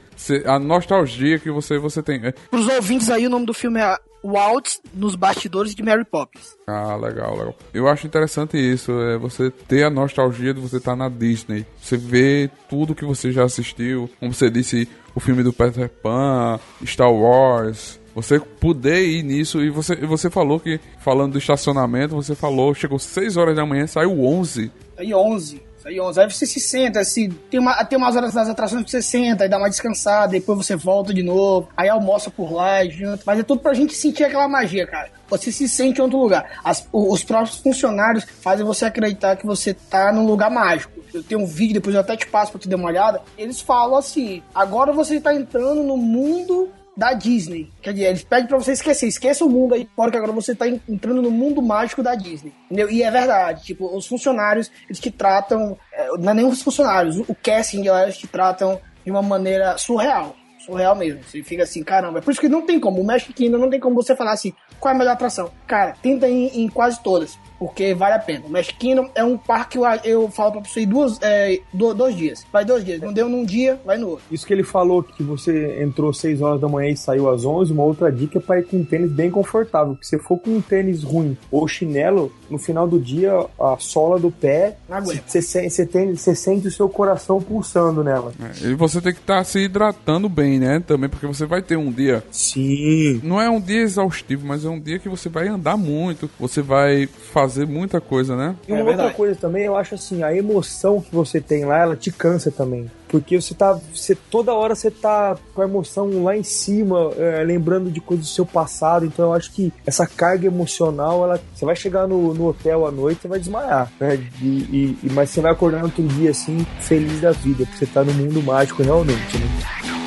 A nostalgia que você, você tem. é- Pros ouvintes aí, o nome do filme é Walt nos bastidores de Mary Poppins. Ah, legal, legal. Eu acho interessante isso, é você ter a nostalgia de você estar na Disney. Você vê tudo que você já assistiu, como você disse, o filme do Peter Pan, Star Wars. Você poder ir nisso e você, você falou que, falando do estacionamento, você falou, chegou 6 horas da manhã, saiu 11. Aí 11. Aí 11. Aí você se senta, se tem, uma, tem umas horas das atrações que você senta e dá uma descansada, depois você volta de novo, aí almoça por lá, janta. Mas é tudo pra gente sentir aquela magia, cara. Você se sente em outro lugar. As- os próprios funcionários fazem você acreditar que você tá num lugar mágico. Eu tenho um vídeo, depois eu até te passo pra tu dar uma olhada. Eles falam assim: agora você tá entrando no mundo da Disney. Quer dizer, eles pedem pra você esquecer. Esqueça o mundo aí fora, que agora você tá en- entrando no mundo mágico da Disney. Entendeu? E é verdade. Tipo, os funcionários, eles te tratam. é, não é nem os funcionários, o casting, eles te tratam de uma maneira surreal. Surreal mesmo. Você fica assim, caramba. É por isso que não tem como. O Magic Kingdom não tem como você falar assim, qual é a melhor atração? Cara, tenta ir em quase todas. Porque vale a pena. O Magic Kingdom é um parque que eu, eu falo pra você ir duas, é, do- dois dias. Vai dois dias. Não deu num dia, vai no outro. Isso que ele falou que você entrou 6 horas da manhã e saiu às 11, uma outra dica é para ir com um tênis bem confortável. Porque se for com um tênis ruim ou chinelo, no final do dia a sola do pé, você se- você tem- você sente o seu coração pulsando nela. É, E você tem que estar se hidratando bem, né? Também, porque você vai ter um dia Sim. Não é um dia exaustivo, mas é um dia que você vai andar muito, você vai fazer muita coisa, né? E uma É outra coisa também, eu acho assim, a emoção que você tem lá, ela te cansa também. Porque você tá. Você, toda hora você tá com a emoção lá em cima, é, lembrando de coisas do seu passado. Então eu acho que essa carga emocional, ela, você vai chegar no, no hotel à noite e vai desmaiar. Né? E, e- e- mas você vai acordar no outro dia assim, feliz da vida, porque você tá no mundo mágico realmente, né?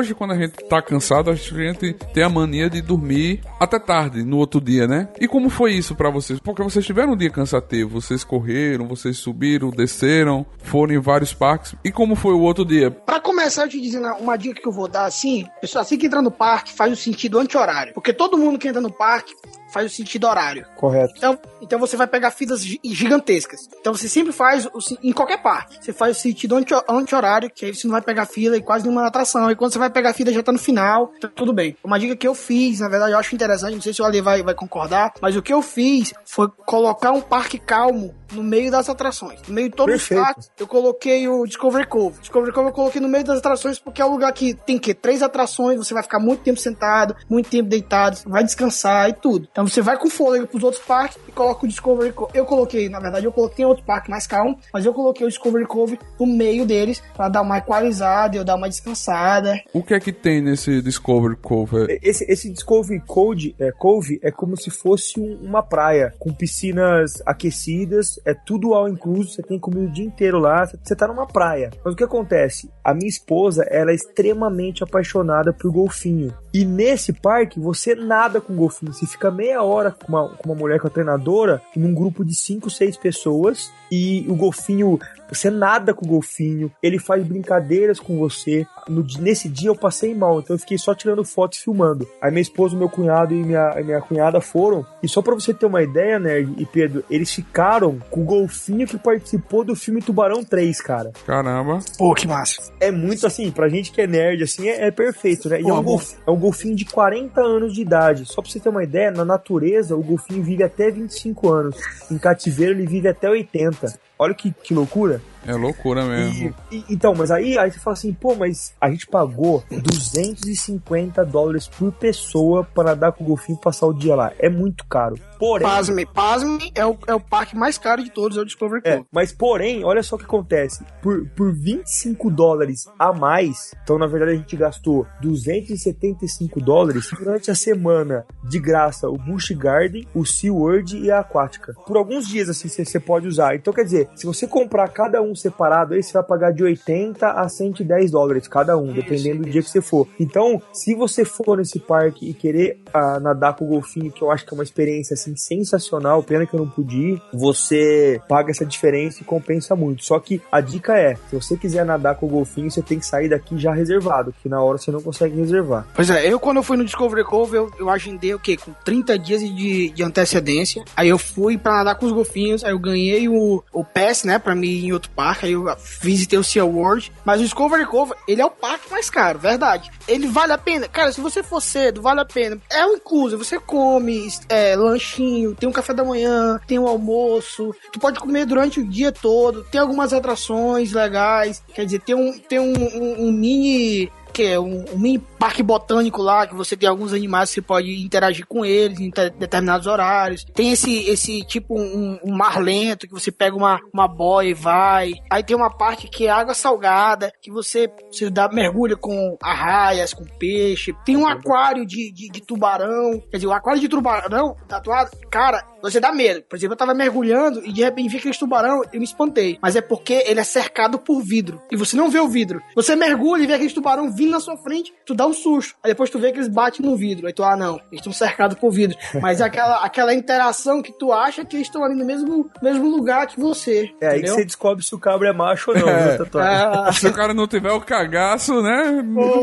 Hoje, quando a gente tá cansado, a gente tem a mania de dormir até tarde, no outro dia, né? E como foi isso pra vocês? Porque vocês tiveram um dia cansativo, vocês correram, vocês subiram, desceram, foram em vários parques. E como foi o outro dia? Pra começar, eu te dizendo uma dica que eu vou dar assim, pessoal, assim que entra no parque, faz o sentido anti-horário. Porque todo mundo que entra no parque faz o sentido horário. Correto. Então, então você vai pegar filas gi- gigantescas. Então você sempre faz, o, em qualquer parque, você faz o sentido anti- anti-horário, que aí você não vai pegar fila e quase nenhuma atração. E quando você vai pegar fila já tá no final, tá tudo bem. Uma dica que eu fiz, na verdade eu acho interessante, não sei se o Ale vai, vai concordar, mas o que eu fiz foi colocar um parque calmo no meio das atrações. No meio de todos Perfeito. os parques, eu coloquei o Discovery Cove. Discovery Cove eu coloquei no meio das atrações porque é um lugar que tem que três atrações, você vai ficar muito tempo sentado, muito tempo deitado, vai descansar e tudo. Então você vai com fôlego pros outros parques e coloca o Discovery Cove. Eu coloquei, na verdade, eu coloquei outro parque mais calmo, mas eu coloquei o Discovery Cove no meio deles pra dar uma equalizada, eu dar uma descansada. O que é que tem nesse Discovery Cove? Esse, esse Discovery Code, é, Cove é como se fosse um- uma praia com piscinas aquecidas, é tudo all incluso, você tem comida o dia inteiro lá, você- você tá numa praia. Mas o que acontece? A minha esposa, ela é extremamente apaixonada por golfinho. E nesse parque, você nada com golfinho. Você fica meia hora com uma, com uma mulher, com a treinadora, num grupo de 5, 6 pessoas, e o golfinho você nada com o golfinho, ele faz brincadeiras com você. No nesse dia eu passei mal, então eu fiquei só tirando fotos e filmando. Aí minha esposa, meu cunhado e minha, minha cunhada foram. E só pra você ter uma ideia, Nerd e Pedro, eles ficaram com o golfinho que participou do filme Tubarão 3, cara. Caramba. Pô, que massa. É muito assim, pra gente que é nerd, assim, é, é perfeito, né? E é um, Pô, golf- é um golfinho de 40 anos de idade. Só pra você ter uma ideia, na natureza, o golfinho vive até 25 anos. Em cativeiro, ele vive até 80. Olha que, que loucura. É loucura mesmo. E- e- então, mas aí, aí você fala assim, pô, mas a gente pagou 250 dólares por pessoa para nadar com o golfinho e passar o dia lá. É muito caro. Porém, Pasme, pasme é o, é o parque mais caro de todos, é o Discovery é, Cove. mas porém, olha só o que acontece. Por, por 25 dólares a mais, então na verdade a gente gastou 275 dólares durante a semana de graça o Busch Garden, o SeaWorld e a Aquática. Por alguns dias assim você você pode usar. Então quer dizer, se você comprar cada um separado, aí você vai pagar de 80 a 110 dólares cada um, dependendo do dia que você for. Então, se você for nesse parque e querer ah, nadar com o golfinho, que eu acho que é uma experiência assim sensacional, pena que eu não pude ir, você paga essa diferença e compensa muito. Só que a dica é, se você quiser nadar com o golfinho, você tem que sair daqui já reservado, que na hora você não consegue reservar. Pois é, eu quando eu fui no Discovery Cove, eu, eu agendei o quê? Com 30 dias de, de antecedência. Aí eu fui pra nadar com os golfinhos, aí eu ganhei o, o pass, né, pra mim ir em outro parque, aí eu visitei o Sea World. Mas o Discovery Cove, ele é o parque mais caro, verdade. Ele vale a pena. Cara, se você for cedo, vale a pena. É um incluso, você come é, lanchinho, tem um café da manhã, tem um almoço, tu pode comer durante o dia todo, tem algumas atrações legais, quer dizer, tem um, tem um, um- um mini que é um, um parque botânico lá, que você tem alguns animais que você pode interagir com eles em te- determinados horários. Tem esse, esse tipo, um, um mar lento, que você pega uma, uma boia e vai. Aí tem uma parte que é água salgada, que você, você dá, mergulha com arraias, com peixe. Tem um aquário de, de, de tubarão. Quer dizer, o aquário de tubarão tatuado, cara, você dá medo. Por exemplo, eu tava mergulhando e de repente vi aquele tubarão, eu me espantei. Mas é porque ele é cercado por vidro. E você não vê o vidro. Você mergulha e vê aquele tubarão vindo na sua frente, tu dá um susto. Aí depois tu vê que eles batem no vidro. Aí tu, ah, não, eles estão cercados por vidro. Mas é aquela, aquela interação que tu acha que eles estão ali no mesmo, mesmo lugar que você. É aí que entendeu? você descobre se o cabra é macho ou não, É. Ah, Se o cara não tiver o cagaço, né? Ô,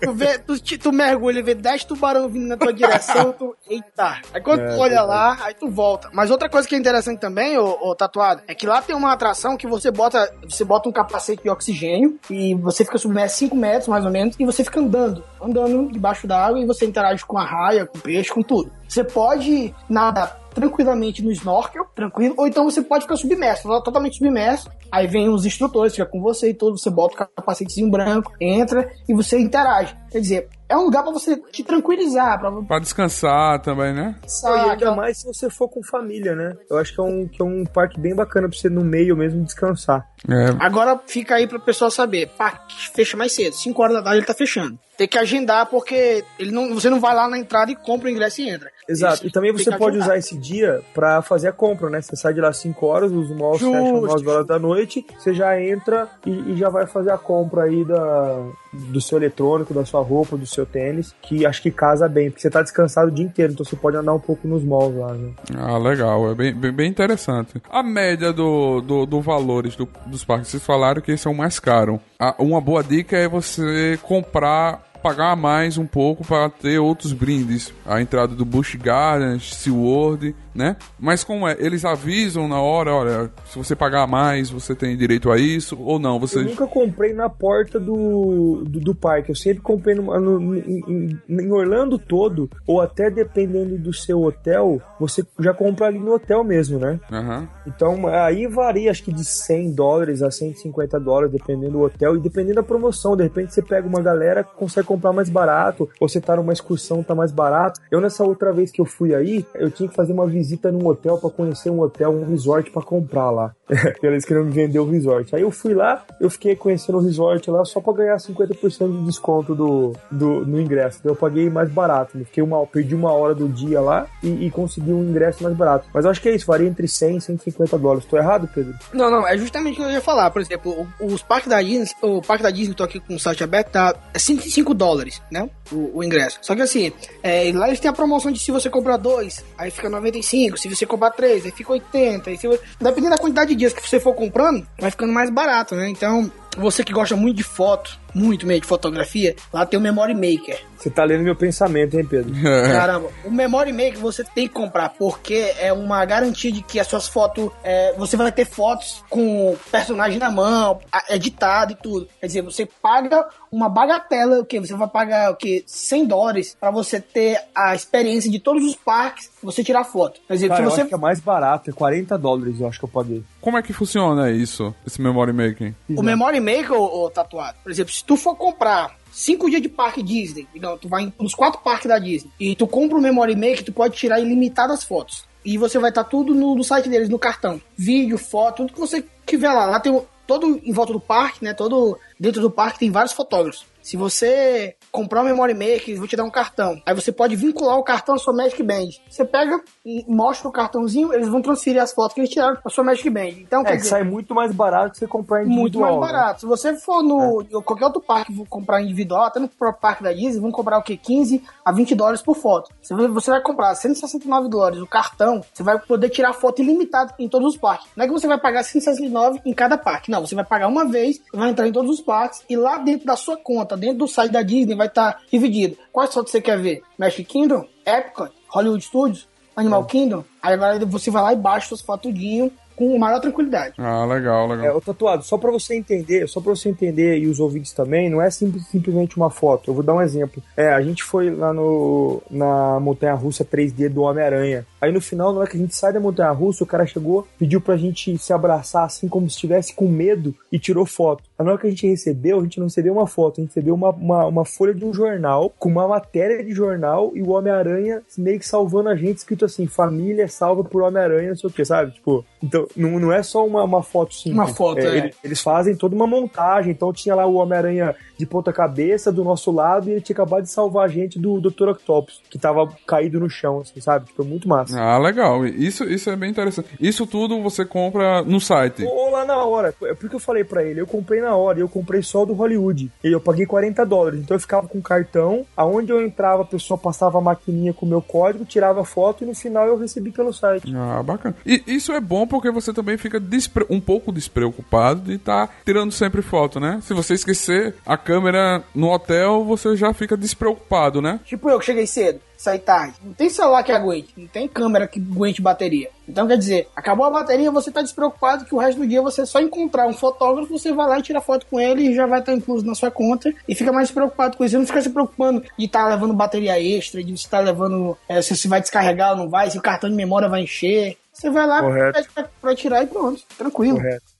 tu, vê, tu, tu mergulha e vê 10 tubarão vindo na tua direção, tu. Eita! Aí quando É, tu olha lá, aí tu volta. Mas outra coisa que é interessante também, ô, ô, tatuado, é que lá tem uma atração que você bota. Você bota um capacete de oxigênio e você fica submerso 5 metros, mais ou menos, e você fica andando. Andando debaixo da água e você interage com a raia, com o peixe, com tudo. Você pode nadar tranquilamente no snorkel, tranquilo, ou então você pode ficar submerso, lá totalmente submerso. Aí vem os instrutores, fica com você e tudo, você bota o capacetezinho branco, entra e você interage. Quer dizer, é um lugar pra você te tranquilizar, pra Pra descansar também, né? Não, e ainda mais se você for com família, né? Eu acho que é um, que é um parque bem bacana pra você no meio mesmo descansar. É. Agora fica aí pro pessoal saber. Parque fecha mais cedo. 5 horas da tarde ele tá fechando. Tem que agendar porque ele não, você não vai lá na entrada e compra o ingresso e entra. Exato. Isso, E também você pode agendar. usar esse dia pra fazer a compra, né? Você sai de lá às 5 horas, os malls Justo. fecham 9 horas da noite, você já entra e, e já vai fazer a compra aí da, do seu eletrônico, da sua roupa, do seu tênis, que acho que casa bem, porque você tá descansado o dia inteiro, então você pode andar um pouco nos malls lá, né? Ah, legal. É bem, bem, bem interessante. A média do, do, do valores do- dos parques, vocês falaram que esse é o mais caro. Uma boa dica é você comprar pagar mais um pouco para ter outros brindes. A entrada do Busch Gardens, SeaWorld, né? Mas como é? Eles avisam na hora, olha, se você pagar mais, você tem direito a isso ou não? Você Eu nunca comprei na porta do, do, do parque. Eu sempre comprei no, no- em, em Orlando todo, ou até dependendo do seu hotel, você já compra ali no hotel mesmo, né? Aham. Então aí varia, acho que de 100 dólares a 150 dólares, dependendo do hotel e dependendo da promoção. De repente você pega uma galera que consegue comprar mais barato, ou você tá numa excursão, tá mais barato. Eu, nessa outra vez que eu fui aí, eu tinha que fazer uma visita num hotel pra conhecer um hotel, um resort pra comprar lá. Eles queriam me vender o resort. Aí eu fui lá, eu fiquei conhecendo o resort lá só pra ganhar 50% de desconto do, do, no ingresso. Então eu paguei mais barato. Eu Fiquei uma, perdi uma hora do dia lá e, e consegui um ingresso mais barato. Mas eu acho que é isso, varia entre 100 e 150 dólares. Tô errado, Pedro? Não, não, é justamente o que eu ia falar. Por exemplo, os parques da Disney, o parque da Disney, tô aqui com o site aberto, tá é 105 dólares, né? O, o ingresso. Só que assim, é, lá eles têm a promoção de se você comprar dois, aí fica 95. Se você comprar três, aí fica 80. Aí se, dependendo da quantidade de dias que você for comprando, vai ficando mais barato, né? Então, você que gosta muito de foto, muito mesmo de fotografia, lá tem o Memory Maker. Você tá lendo meu pensamento, hein, Pedro? Caramba, o Memory Maker você tem que comprar, porque é uma garantia de que as suas fotos, é, você vai ter fotos com personagem na mão, editado e tudo. Quer dizer, você paga uma bagatela, o que? Você vai pagar o que? 100 dólares pra você ter a experiência de todos os parques, você tirar foto. Quer dizer, Cara, se eu você acho que é mais barato, é 40 dólares, eu acho que eu paguei. Como é que funciona isso, esse memory making? O Memory Maker, ô, ô, tatuado, por exemplo, se tu for comprar cinco dias de parque Disney, então tu vai nos quatro parques da Disney, e tu compra o Memory Maker, tu pode tirar ilimitadas fotos. E você vai estar tudo no, no site deles, no cartão. Vídeo, foto, tudo que você tiver lá. Lá tem todo em volta do parque, né? Todo dentro do parque tem vários fotógrafos. Se você comprar o Memory Maker, eles vão te dar um cartão. Aí você pode vincular o cartão à sua Magic Band. Você pega e mostra o cartãozinho, eles vão transferir as fotos que eles tiraram pra sua Magic Band. Então, É, que dizer, sai muito mais barato que você comprar muito individual. mais né? barato. Se você for no em qualquer outro parque for comprar individual, até no próprio parque da Disney, vão cobrar o quê? 15 a 20 dólares por foto. Você vai comprar 169 dólares o cartão, você vai poder tirar foto ilimitada em todos os parques. Não é que você vai pagar 169 em cada parque. Não, você vai pagar uma vez, vai entrar em todos os parques e lá dentro da sua conta, dentro do site da Disney, vai estar dividido. Quais fotos você quer ver? Magic Kingdom? Epcot? Hollywood Studios? Animal Kingdom? Aí agora você vai lá e baixa suas fotos com maior tranquilidade. Ah, legal, É, legal. o tatuado, só pra você entender, só pra você entender e os ouvintes também, não é simples- simplesmente uma foto. Eu vou dar um exemplo. É, a gente foi lá no na montanha russa 3D do Homem-Aranha. Aí no final, na hora que a gente sai da montanha russa, o cara chegou, pediu pra gente se abraçar assim como se estivesse com medo e tirou foto. Na hora que a gente recebeu, a gente não recebeu uma foto, a gente recebeu uma, uma, uma folha de um jornal com uma matéria de jornal e o Homem-Aranha meio que salvando a gente, escrito assim: família salva por Homem-Aranha, não sei o que, sabe? Tipo, então não, não é só uma, uma foto simples. Uma foto, é. ele- eles fazem toda uma montagem, então tinha lá o Homem-Aranha de ponta cabeça do nosso lado e ele tinha acabado de salvar a gente do Dr. Octopus, que tava caído no chão, assim, sabe? Tipo, muito massa. Ah, legal. Isso, isso é bem interessante. Isso tudo você compra no site. Ou lá na hora, é porque eu falei pra ele, eu comprei na hora, e eu comprei só o do Hollywood. E eu paguei 40 dólares, então eu ficava com cartão, aonde eu entrava, a pessoa passava a maquininha com o meu código, tirava a foto e no final eu recebi pelo site. Ah, bacana. E isso é bom porque você também fica despre- um pouco despreocupado de estar tirando sempre foto, né? Se você esquecer a câmera no hotel, você já fica despreocupado, né? Tipo eu que cheguei cedo, saí tarde. Não tem celular que aguente, não tem câmera que aguente bateria. Então quer dizer, acabou a bateria, você tá despreocupado que o resto do dia você só encontrar um fotógrafo, você vai lá e tira foto com ele e já vai estar incluso na sua conta e fica mais despreocupado com isso. Você não fica se preocupando de estar levando bateria extra, de estar levando é, se você vai descarregar ou não vai, se o cartão de memória vai encher. Você vai lá pra, pra tirar e pronto, tranquilo. Correto.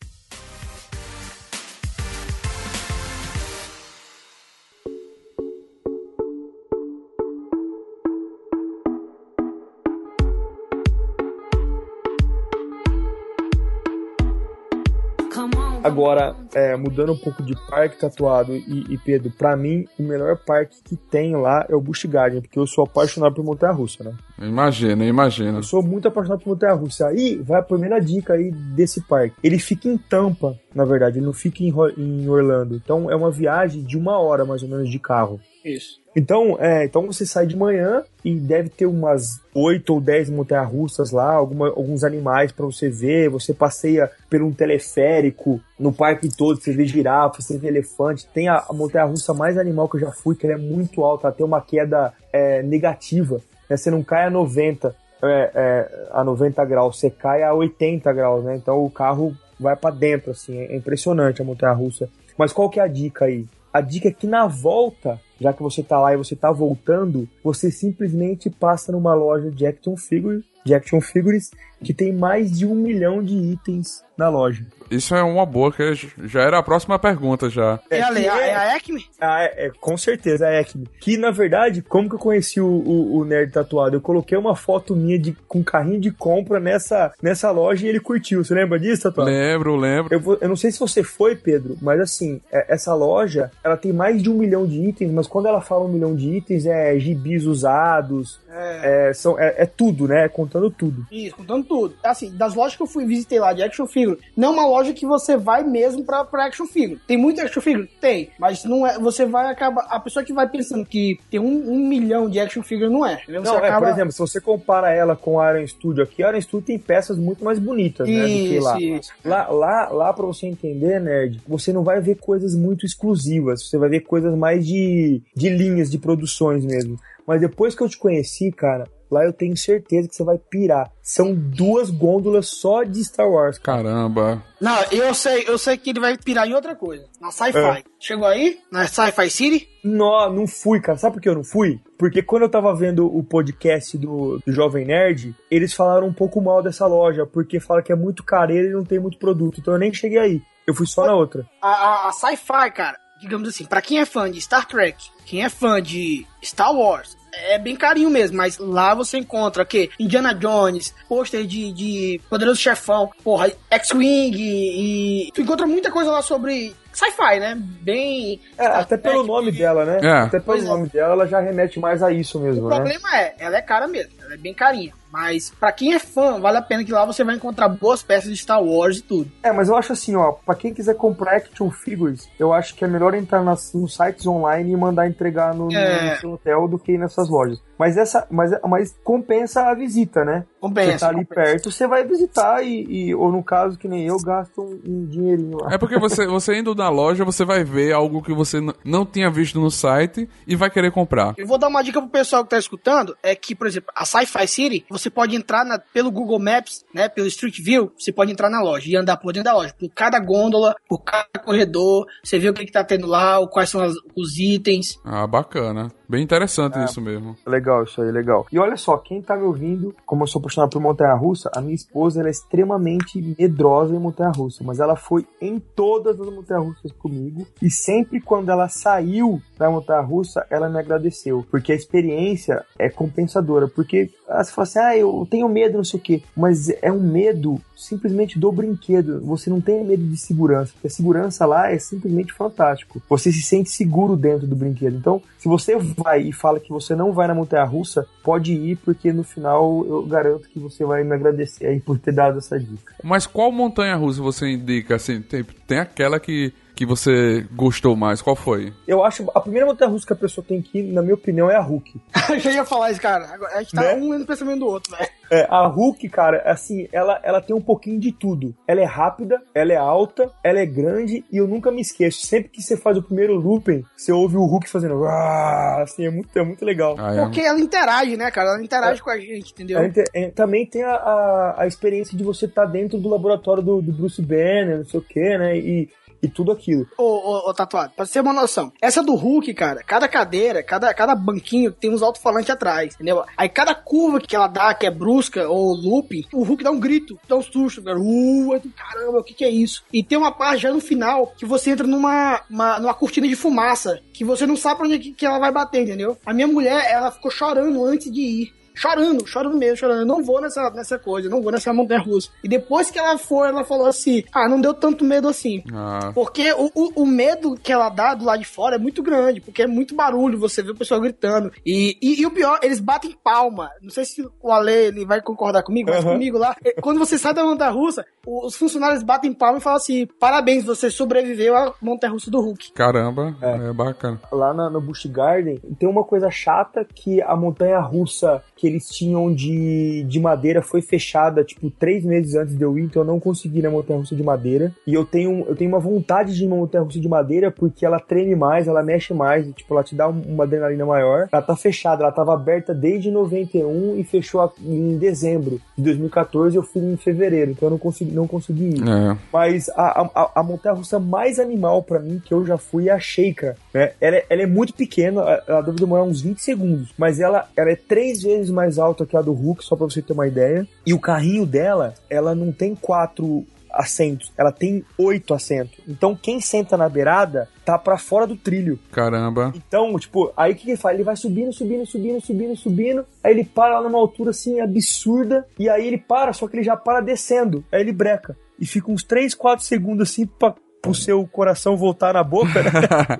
Agora, é, mudando um pouco de parque tatuado e, e, Pedro, pra mim, o melhor parque que tem lá é o Busch Garden, porque eu sou apaixonado por montanha russa, né? Imagina, imagina. Eu sou muito apaixonado por montanha russa. Aí vai a primeira dica aí desse parque. Ele fica em Tampa, na verdade, ele não fica em, em Orlando. Então é uma viagem de uma hora mais ou menos de carro. Isso. Então, é, então você sai de manhã e deve ter umas oito ou dez montanhas russas lá, alguma, alguns animais para você ver. Você passeia por um teleférico no parque todo, você vê girafa, você vê elefante. Tem a, a montanha russa mais animal que eu já fui, que ela é muito alta, ela tem uma queda é, negativa. Né? Você não cai a 90, é, é, a 90 graus, você cai a 80 graus, né? Então o carro vai para dentro, assim, é impressionante a montanha russa. Mas qual que é a dica aí? A dica é que na volta, já que você tá lá e você tá voltando, você simplesmente passa numa loja de action figures, de action figures que tem mais de um milhão de itens na loja. Isso é uma boa, que já era a próxima pergunta já. É, a, é a Acme? Ah, é, é, com certeza, é a Acme. Que, na verdade, como que eu conheci o, o, o, Nerd Tatuado? Eu coloquei uma foto minha de, com carrinho de compra nessa, nessa loja e ele curtiu. Você lembra disso, Tatuado? Lembro, lembro. Eu, vou, eu não sei se você foi, Pedro, mas assim, é, essa loja, ela tem mais de um milhão de itens, mas quando ela fala um milhão de itens, é gibis usados, é, é são, é, é tudo, né? Contando tudo. Isso, contando tudo. Assim, das lojas que eu fui visitei lá de action figure, não é uma loja que você vai mesmo pra, pra action figure. Tem muito action figure? Tem. Mas não é, você vai acabar. A pessoa que vai pensando que tem um, um milhão de action figure não é. Não, acaba... é, por exemplo, se você compara ela com a Iron Studio aqui, a Iron Studio tem peças muito mais bonitas, isso, né? Do que lá. Isso. Lá, lá, lá, pra você entender, nerd, você não vai ver coisas muito exclusivas. Você vai ver coisas mais de, de linhas de produções mesmo. Mas depois que eu te conheci, cara, Lá eu tenho certeza que você vai pirar. São duas gôndolas só de Star Wars. Caramba. Não, eu sei, eu sei que ele vai pirar em outra coisa. Na Sci-Fi. É. Chegou aí? Na Sci-Fi City? Não, não fui, cara. Sabe por que eu não fui? Porque quando eu tava vendo o podcast do, do Jovem Nerd, eles falaram um pouco mal dessa loja, porque falaram que é muito careira e não tem muito produto. Então eu nem cheguei aí. Eu fui só na outra. A, a, a Sci-Fi, cara, digamos assim, para quem é fã de Star Trek, quem é fã de Star Wars, é bem carinho mesmo, mas lá você encontra que Indiana Jones, pôster de, de Poderoso Chefão, porra, X-Wing e, e, tu encontra muita coisa lá sobre sci-fi, né? Bem. É, até pelo nome dela, né? É. Até pelo pois é. nome é. dela, ela já remete mais a isso mesmo, o né? Problema é, ela é cara mesmo, ela é bem carinha. Mas para quem é fã, vale a pena que lá você vai encontrar boas peças de Star Wars e tudo. É, mas eu acho assim, ó, para quem quiser comprar action figures, eu acho que é melhor entrar nas, nos sites online e mandar entregar no, é. no seu hotel do que ir nessas lojas. Mas essa, mas, mas compensa a visita, né? Compensa. Você tá ali compensa. perto, você vai visitar e, e, ou no caso que nem eu, gasto um, um dinheirinho lá. É porque você, você indo na loja, você vai ver algo que você não tinha visto no site e vai querer comprar. Eu vou dar uma dica pro pessoal que tá escutando, é que, por exemplo, a Sci-Fi City, você pode entrar na, pelo Google Maps, né, pelo Street View, você pode entrar na loja e andar por dentro da loja, por cada gôndola, por cada corredor, você vê o que, que tá tendo lá, quais são as, os itens. Ah, bacana. Bem interessante é, isso mesmo. Legal, isso aí, legal. E olha só, quem tá me ouvindo, como eu sou apaixonado por montanha-russa, a minha esposa ela é extremamente medrosa em montanha-russa, mas ela foi em todas as montanhas-russas comigo e sempre quando ela saiu da montanha-russa, ela me agradeceu, porque a experiência é compensadora, porque você fala assim, ah, eu tenho medo, não sei o quê, mas é um medo simplesmente do brinquedo, você não tem medo de segurança, porque a segurança lá é simplesmente fantástico, você se sente seguro dentro do brinquedo, então se você vai e fala que você não vai na montanha russa, pode ir, porque no final eu garanto que você vai me agradecer aí por ter dado essa dica. Mas qual montanha russa você indica? Assim, tem, tem aquela que que você gostou mais? Qual foi? Eu acho a primeira montanha russa que a pessoa tem que ir, na minha opinião, é a Hulk. Eu já ia falar isso, cara. A gente tá né? um no pensamento do outro, velho. É, a Hulk, cara, assim, ela, ela tem um pouquinho de tudo. Ela é rápida, ela é alta, ela é grande e eu nunca me esqueço. Sempre que você faz o primeiro looping, você ouve o Hulk fazendo assim, é muito, é muito legal. Ah, é. Porque ela interage, né, cara? Ela interage é. com a gente, entendeu? É, também tem a, a, a, experiência de você estar tá dentro do laboratório do, do Bruce Banner, não sei o que, né? E e tudo aquilo. Ô, ô, ô, Tatuado, pra você ter uma noção, essa do Hulk, cara, cada cadeira, cada, cada banquinho tem uns alto-falantes atrás, entendeu? Aí cada curva que ela dá, que é brusca ou looping, o Hulk dá um grito, dá um susto, cara. Uh, caramba, o que que é isso? E tem uma parte já no final que você entra numa, uma, numa cortina de fumaça, que você não sabe pra onde é que, ela vai bater, entendeu? A minha mulher, ela ficou chorando antes de ir chorando, chorando mesmo, chorando. Eu não vou nessa, nessa coisa, eu não vou nessa montanha russa. E depois que ela foi, ela falou assim: ah, não deu tanto medo assim. Ah, Porque o, o, o medo que ela dá do lado de fora é muito grande, porque é muito barulho, você vê o pessoal gritando. E, e, e o pior, eles batem palma. Não sei se o Ale ele vai concordar comigo, mas Aham. comigo lá, eh, quando você sai da montanha russa, os funcionários batem palma e falam assim: parabéns, você sobreviveu à montanha russa do Hulk. caramba, É. é, bacana. lá na, no Busch Garden, tem uma coisa chata que a montanha russa que eles tinham de, de madeira foi fechada, tipo, três meses antes de eu ir, então eu não consegui na montanha russa de madeira. E eu tenho, eu tenho uma vontade de ir numa montanha russa de madeira porque ela treme mais, ela mexe mais, e, tipo, ela te dá um- uma adrenalina maior. Ela tá fechada, ela tava aberta desde 91 e fechou a- em dezembro de 2014 eu fui em fevereiro, então eu não consegui, não consegui ir. É, Mas a, a, a montanha russa mais animal pra mim que eu já fui é a Sheikra. Né? Ela, é- ela é muito pequena, ela- ela deve demorar uns 20 segundos. Mas ela, ela é três vezes mais alta que a do Hulk, só pra você ter uma ideia. E o carrinho dela, ela não tem quatro assentos, ela tem oito assentos. Então quem senta na beirada tá pra fora do trilho. caramba. Então, tipo, aí o que, que ele faz? Ele vai subindo, subindo, subindo, subindo, subindo. Aí ele para lá numa altura assim absurda. E aí ele para, só que ele já para descendo. Aí ele breca. E fica uns 3, 4 segundos assim pra, pro seu coração voltar na boca. né?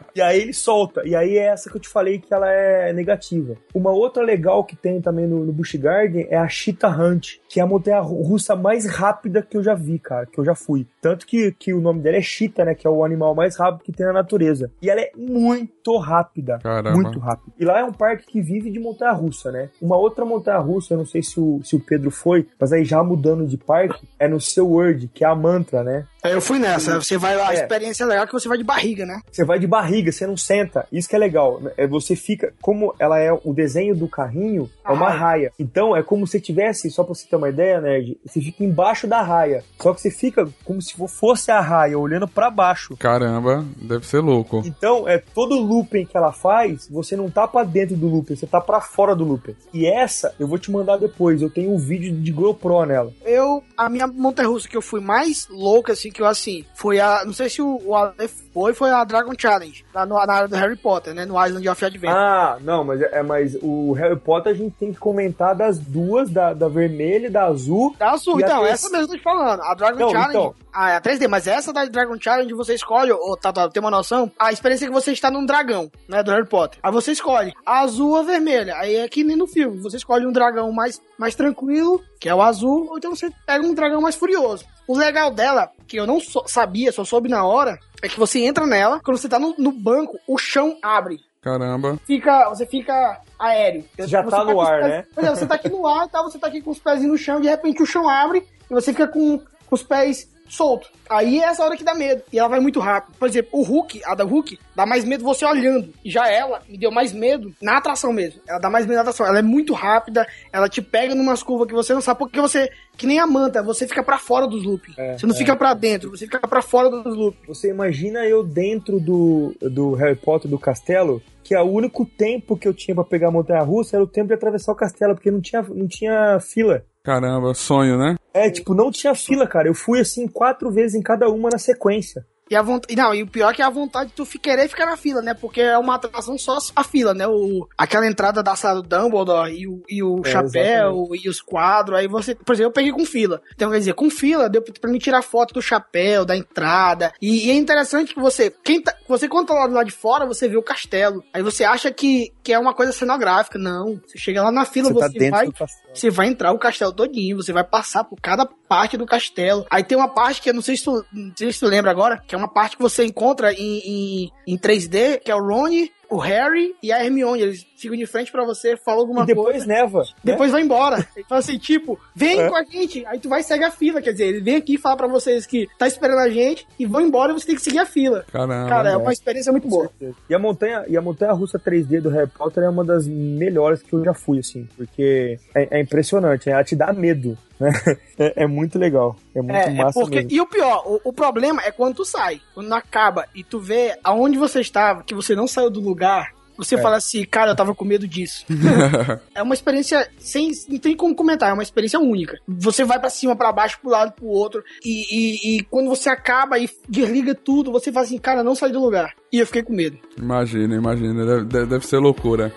e aí ele solta. E aí é essa que eu te falei que ela é negativa. Uma outra legal que tem também no, no Busch Garden é a Cheetah Hunt, que é a montanha russa mais rápida que eu já vi, cara, que eu já fui. Tanto que, que o nome dela é Cheetah, né, que é o animal mais rápido que tem na natureza. E ela é muito rápida. Caramba. Muito rápido. E lá é um parque que vive de montanha russa, né? Uma outra montanha russa, eu não sei se o, se o Pedro foi, mas aí já mudando de parque, é no seu World, que é a Mantra, né? Aí eu fui nessa, você vai lá, a É. experiência legal é que você vai de barriga, né? Você vai de barriga, você não senta. Isso que é legal. né? É você fica. Como ela é o desenho do carrinho, é uma Ah. raia. Então é como se tivesse, só pra você ter uma ideia, nerd, você fica embaixo da raia. Só que você fica como se fosse a raia, olhando pra baixo. Caramba, deve ser louco. Então, é todo looping que ela faz, você não tá pra dentro do looping, você tá pra fora do looping. E essa, eu vou te mandar depois. Eu tenho um vídeo de GoPro nela. Eu, a minha montanha russa que eu fui mais louca, assim, que eu, assim, foi a, não sei se o, o Ale foi, foi a Dragon Challenge, lá no, na área do Harry Potter, né, no Island of Adventure. Ah, não, mas é, é- mas o Harry Potter a gente tem que comentar das duas, da, da vermelha e da azul. Da Azul, então, terce- essa mesmo que eu tô te falando. A Dragon Não, Challenge. então. Ah, é a 3D, mas essa da Dragon Challenge você escolhe, ô Tatuado, tem uma noção? A experiência é que você está num dragão, né, do Harry Potter. Aí você escolhe a azul ou a vermelha. Aí é que nem no filme. Você escolhe um dragão mais, mais tranquilo, que é o azul, ou então você pega um dragão mais furioso. O legal dela, que eu não so- sabia, só soube na hora, é que você entra nela, quando você tá no, no banco, o chão abre. Caramba. Fica, você fica aéreo. Já tá com no ar, pés- né? Exemplo, você tá aqui no ar e tal, você tá aqui com os pezinhos no chão, de repente o chão abre e você fica com, com os pés soltos. Aí é essa hora que dá medo. E ela vai muito rápido. Por exemplo, o Hulk, a da Hulk, dá mais medo você olhando. E já ela me deu mais medo na atração mesmo. Ela dá mais medo na atração. Ela é muito rápida, ela te pega numas curvas que você não sabe, porque você, que nem a manta, você fica pra fora dos loops. É, você não fica pra dentro, você fica pra fora dos loops. Você imagina eu dentro do, do Harry Potter do castelo, que é o único tempo que eu tinha pra pegar a montanha russa era o tempo de atravessar o castelo, porque não tinha, não tinha fila. Caramba, sonho, né? É, tipo, não tinha fila, cara. Eu fui assim quatro vezes em cada uma na sequência. E a vontade. Não, e o pior é que é a vontade de tu querer ficar na fila, né? Porque é uma atração só a fila, né? O, aquela entrada da sala do Dumbledore e o, e o É, chapéu e os quadros. Aí você. Por exemplo, eu peguei com fila. Então, quer dizer, com fila deu pra- pra mim tirar foto do chapéu, da entrada. E, e é interessante que você. Quem tá, você, quando tá lá do lado de fora, você vê o castelo. Aí você acha que, que é uma coisa cenográfica. Não. Você chega lá na fila, Você você, tá vai. Você vai entrar o castelo todinho, você vai passar por cada parte do castelo. Aí tem uma parte que eu não sei se tu, não sei se tu lembra agora, que é uma parte que você encontra em, em, em 3D, que é o Ron, o Harry e a Hermione. Eles ficam de frente pra você, falam alguma E depois coisa. neva. né? Depois vai embora. Ele fala assim, tipo, vem É. com a gente. Aí tu vai seguir a fila. Quer dizer, ele vem aqui e fala pra vocês que tá esperando a gente e vão embora e você tem que seguir a fila. Caramba. Cara, é uma experiência muito boa. E a montanha, e a montanha russa 3D do Harry Potter é uma das melhores que eu já fui, assim, porque é, é impressionante, né? ela te dá medo, né? É, é muito legal, é muito É, é massa porque, mesmo. e o pior, o, o problema é quando tu sai, quando acaba e tu vê aonde você estava, que você não saiu do lugar, você É. fala assim, cara, eu tava com medo disso. é uma experiência sem, não tem como comentar, é uma experiência única. Você vai pra cima, pra baixo, pro lado, pro outro, e, e, e quando você acaba e desliga tudo, você fala assim, cara, não saí do lugar. E eu fiquei com medo. Imagina, imagina. Deve, deve- deve ser loucura.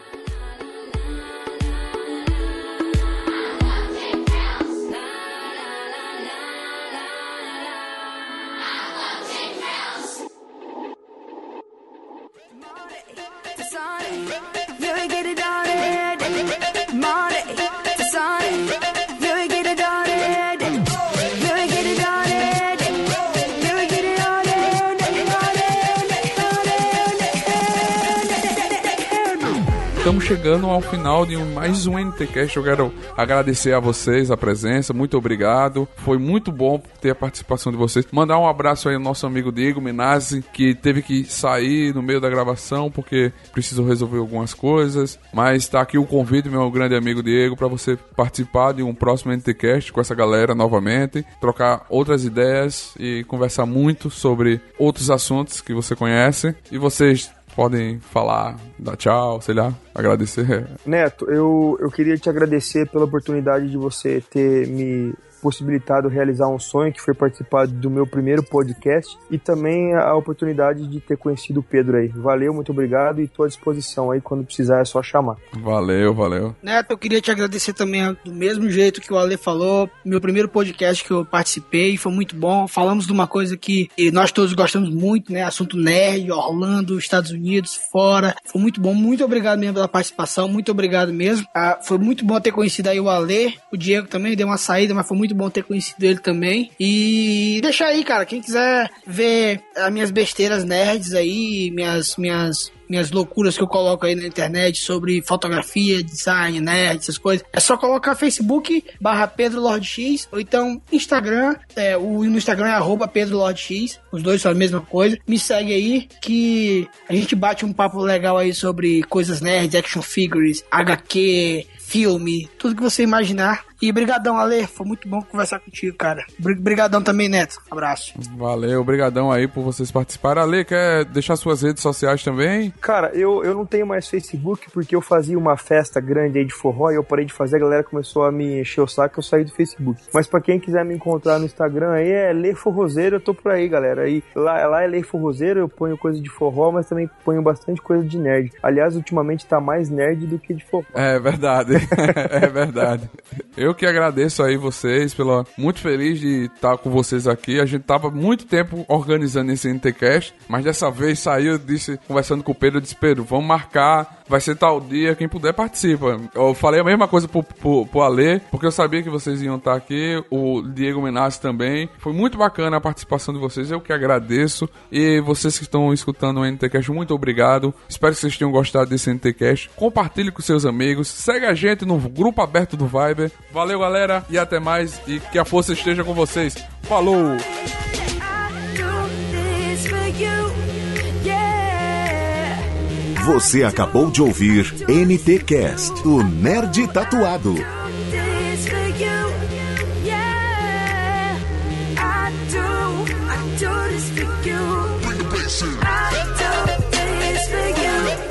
Ao final de mais um NTCast. Eu quero agradecer a vocês a presença. Muito obrigado. Foi muito bom ter a participação de vocês. Mandar um abraço aí ao nosso amigo Diego Minazzi, que teve que sair no meio da gravação porque precisou resolver algumas coisas. Mas está aqui o convite, meu grande amigo Diego, para você participar de um próximo NTCast com essa galera novamente, trocar outras ideias e conversar muito sobre outros assuntos que você conhece. E vocês podem falar, dar tchau, sei lá, agradecer. Neto, eu, eu queria te agradecer pela oportunidade de você ter me possibilitado realizar um sonho que foi participar do meu primeiro podcast e também a oportunidade de ter conhecido o Pedro aí. Valeu, muito obrigado e estou à disposição aí quando precisar é só chamar. Valeu, valeu. Neto, eu queria te agradecer também do mesmo jeito que o Ale falou. Meu primeiro podcast que eu participei foi muito bom. Falamos de uma coisa que nós todos gostamos muito, né? Assunto nerd, Orlando, Estados Unidos, fora. Foi muito bom. Muito obrigado mesmo pela participação. Muito obrigado mesmo. Ah, foi muito bom ter conhecido aí o Ale. O Diego também deu uma saída, mas foi muito bom ter conhecido ele também. E deixa aí, cara. Quem quiser ver as minhas besteiras nerds aí, minhas, minhas minhas loucuras que eu coloco aí na internet sobre fotografia, design, nerd, essas coisas. É só colocar Facebook barra Pedro Lord X, ou então Instagram, é, o no Instagram é arroba Pedro Lord X, os dois são a mesma coisa. Me segue aí que a gente bate um papo legal aí sobre coisas nerds, action figures, HQ, filme, tudo que você imaginar. E brigadão, Ale, foi muito bom conversar contigo, cara. Bri- Brigadão também, Neto. Abraço. Valeu, obrigadão aí por vocês participarem. Ale, quer deixar suas redes sociais também? Cara, eu, eu não tenho mais Facebook porque eu fazia uma festa grande aí de forró e eu parei de fazer, a galera começou a me encher o saco, eu saí do Facebook. Mas pra quem quiser me encontrar no Instagram aí é Lê Forrozeiro, eu tô por aí, galera. Aí, lá, lá é Lê Forrozeiro, eu ponho coisa de forró, mas também ponho bastante coisa de nerd. Aliás, ultimamente tá mais nerd do que de forró. É verdade, é verdade. Eu que agradeço aí vocês, pela muito feliz de estar com vocês aqui. A gente tava muito tempo organizando esse NTCast, mas dessa vez saiu, eu disse, conversando com o Pedro, eu disse, Pedro, vamos marcar, vai ser tal dia, quem puder participa. Eu falei a mesma coisa pro, pro, pro porque eu sabia que vocês iam estar aqui, o Diego Menassi também. Foi muito bacana a participação de vocês, eu que agradeço. E vocês que estão escutando o NTCast, muito obrigado. Espero que vocês tenham gostado desse NTCast. Compartilhe com seus amigos, segue a gente no grupo aberto do Viber. Galera, e até mais. E que a força esteja com vocês. Falou! Você acabou de ouvir NTcast, o Nerd Tatuado. I do this for you.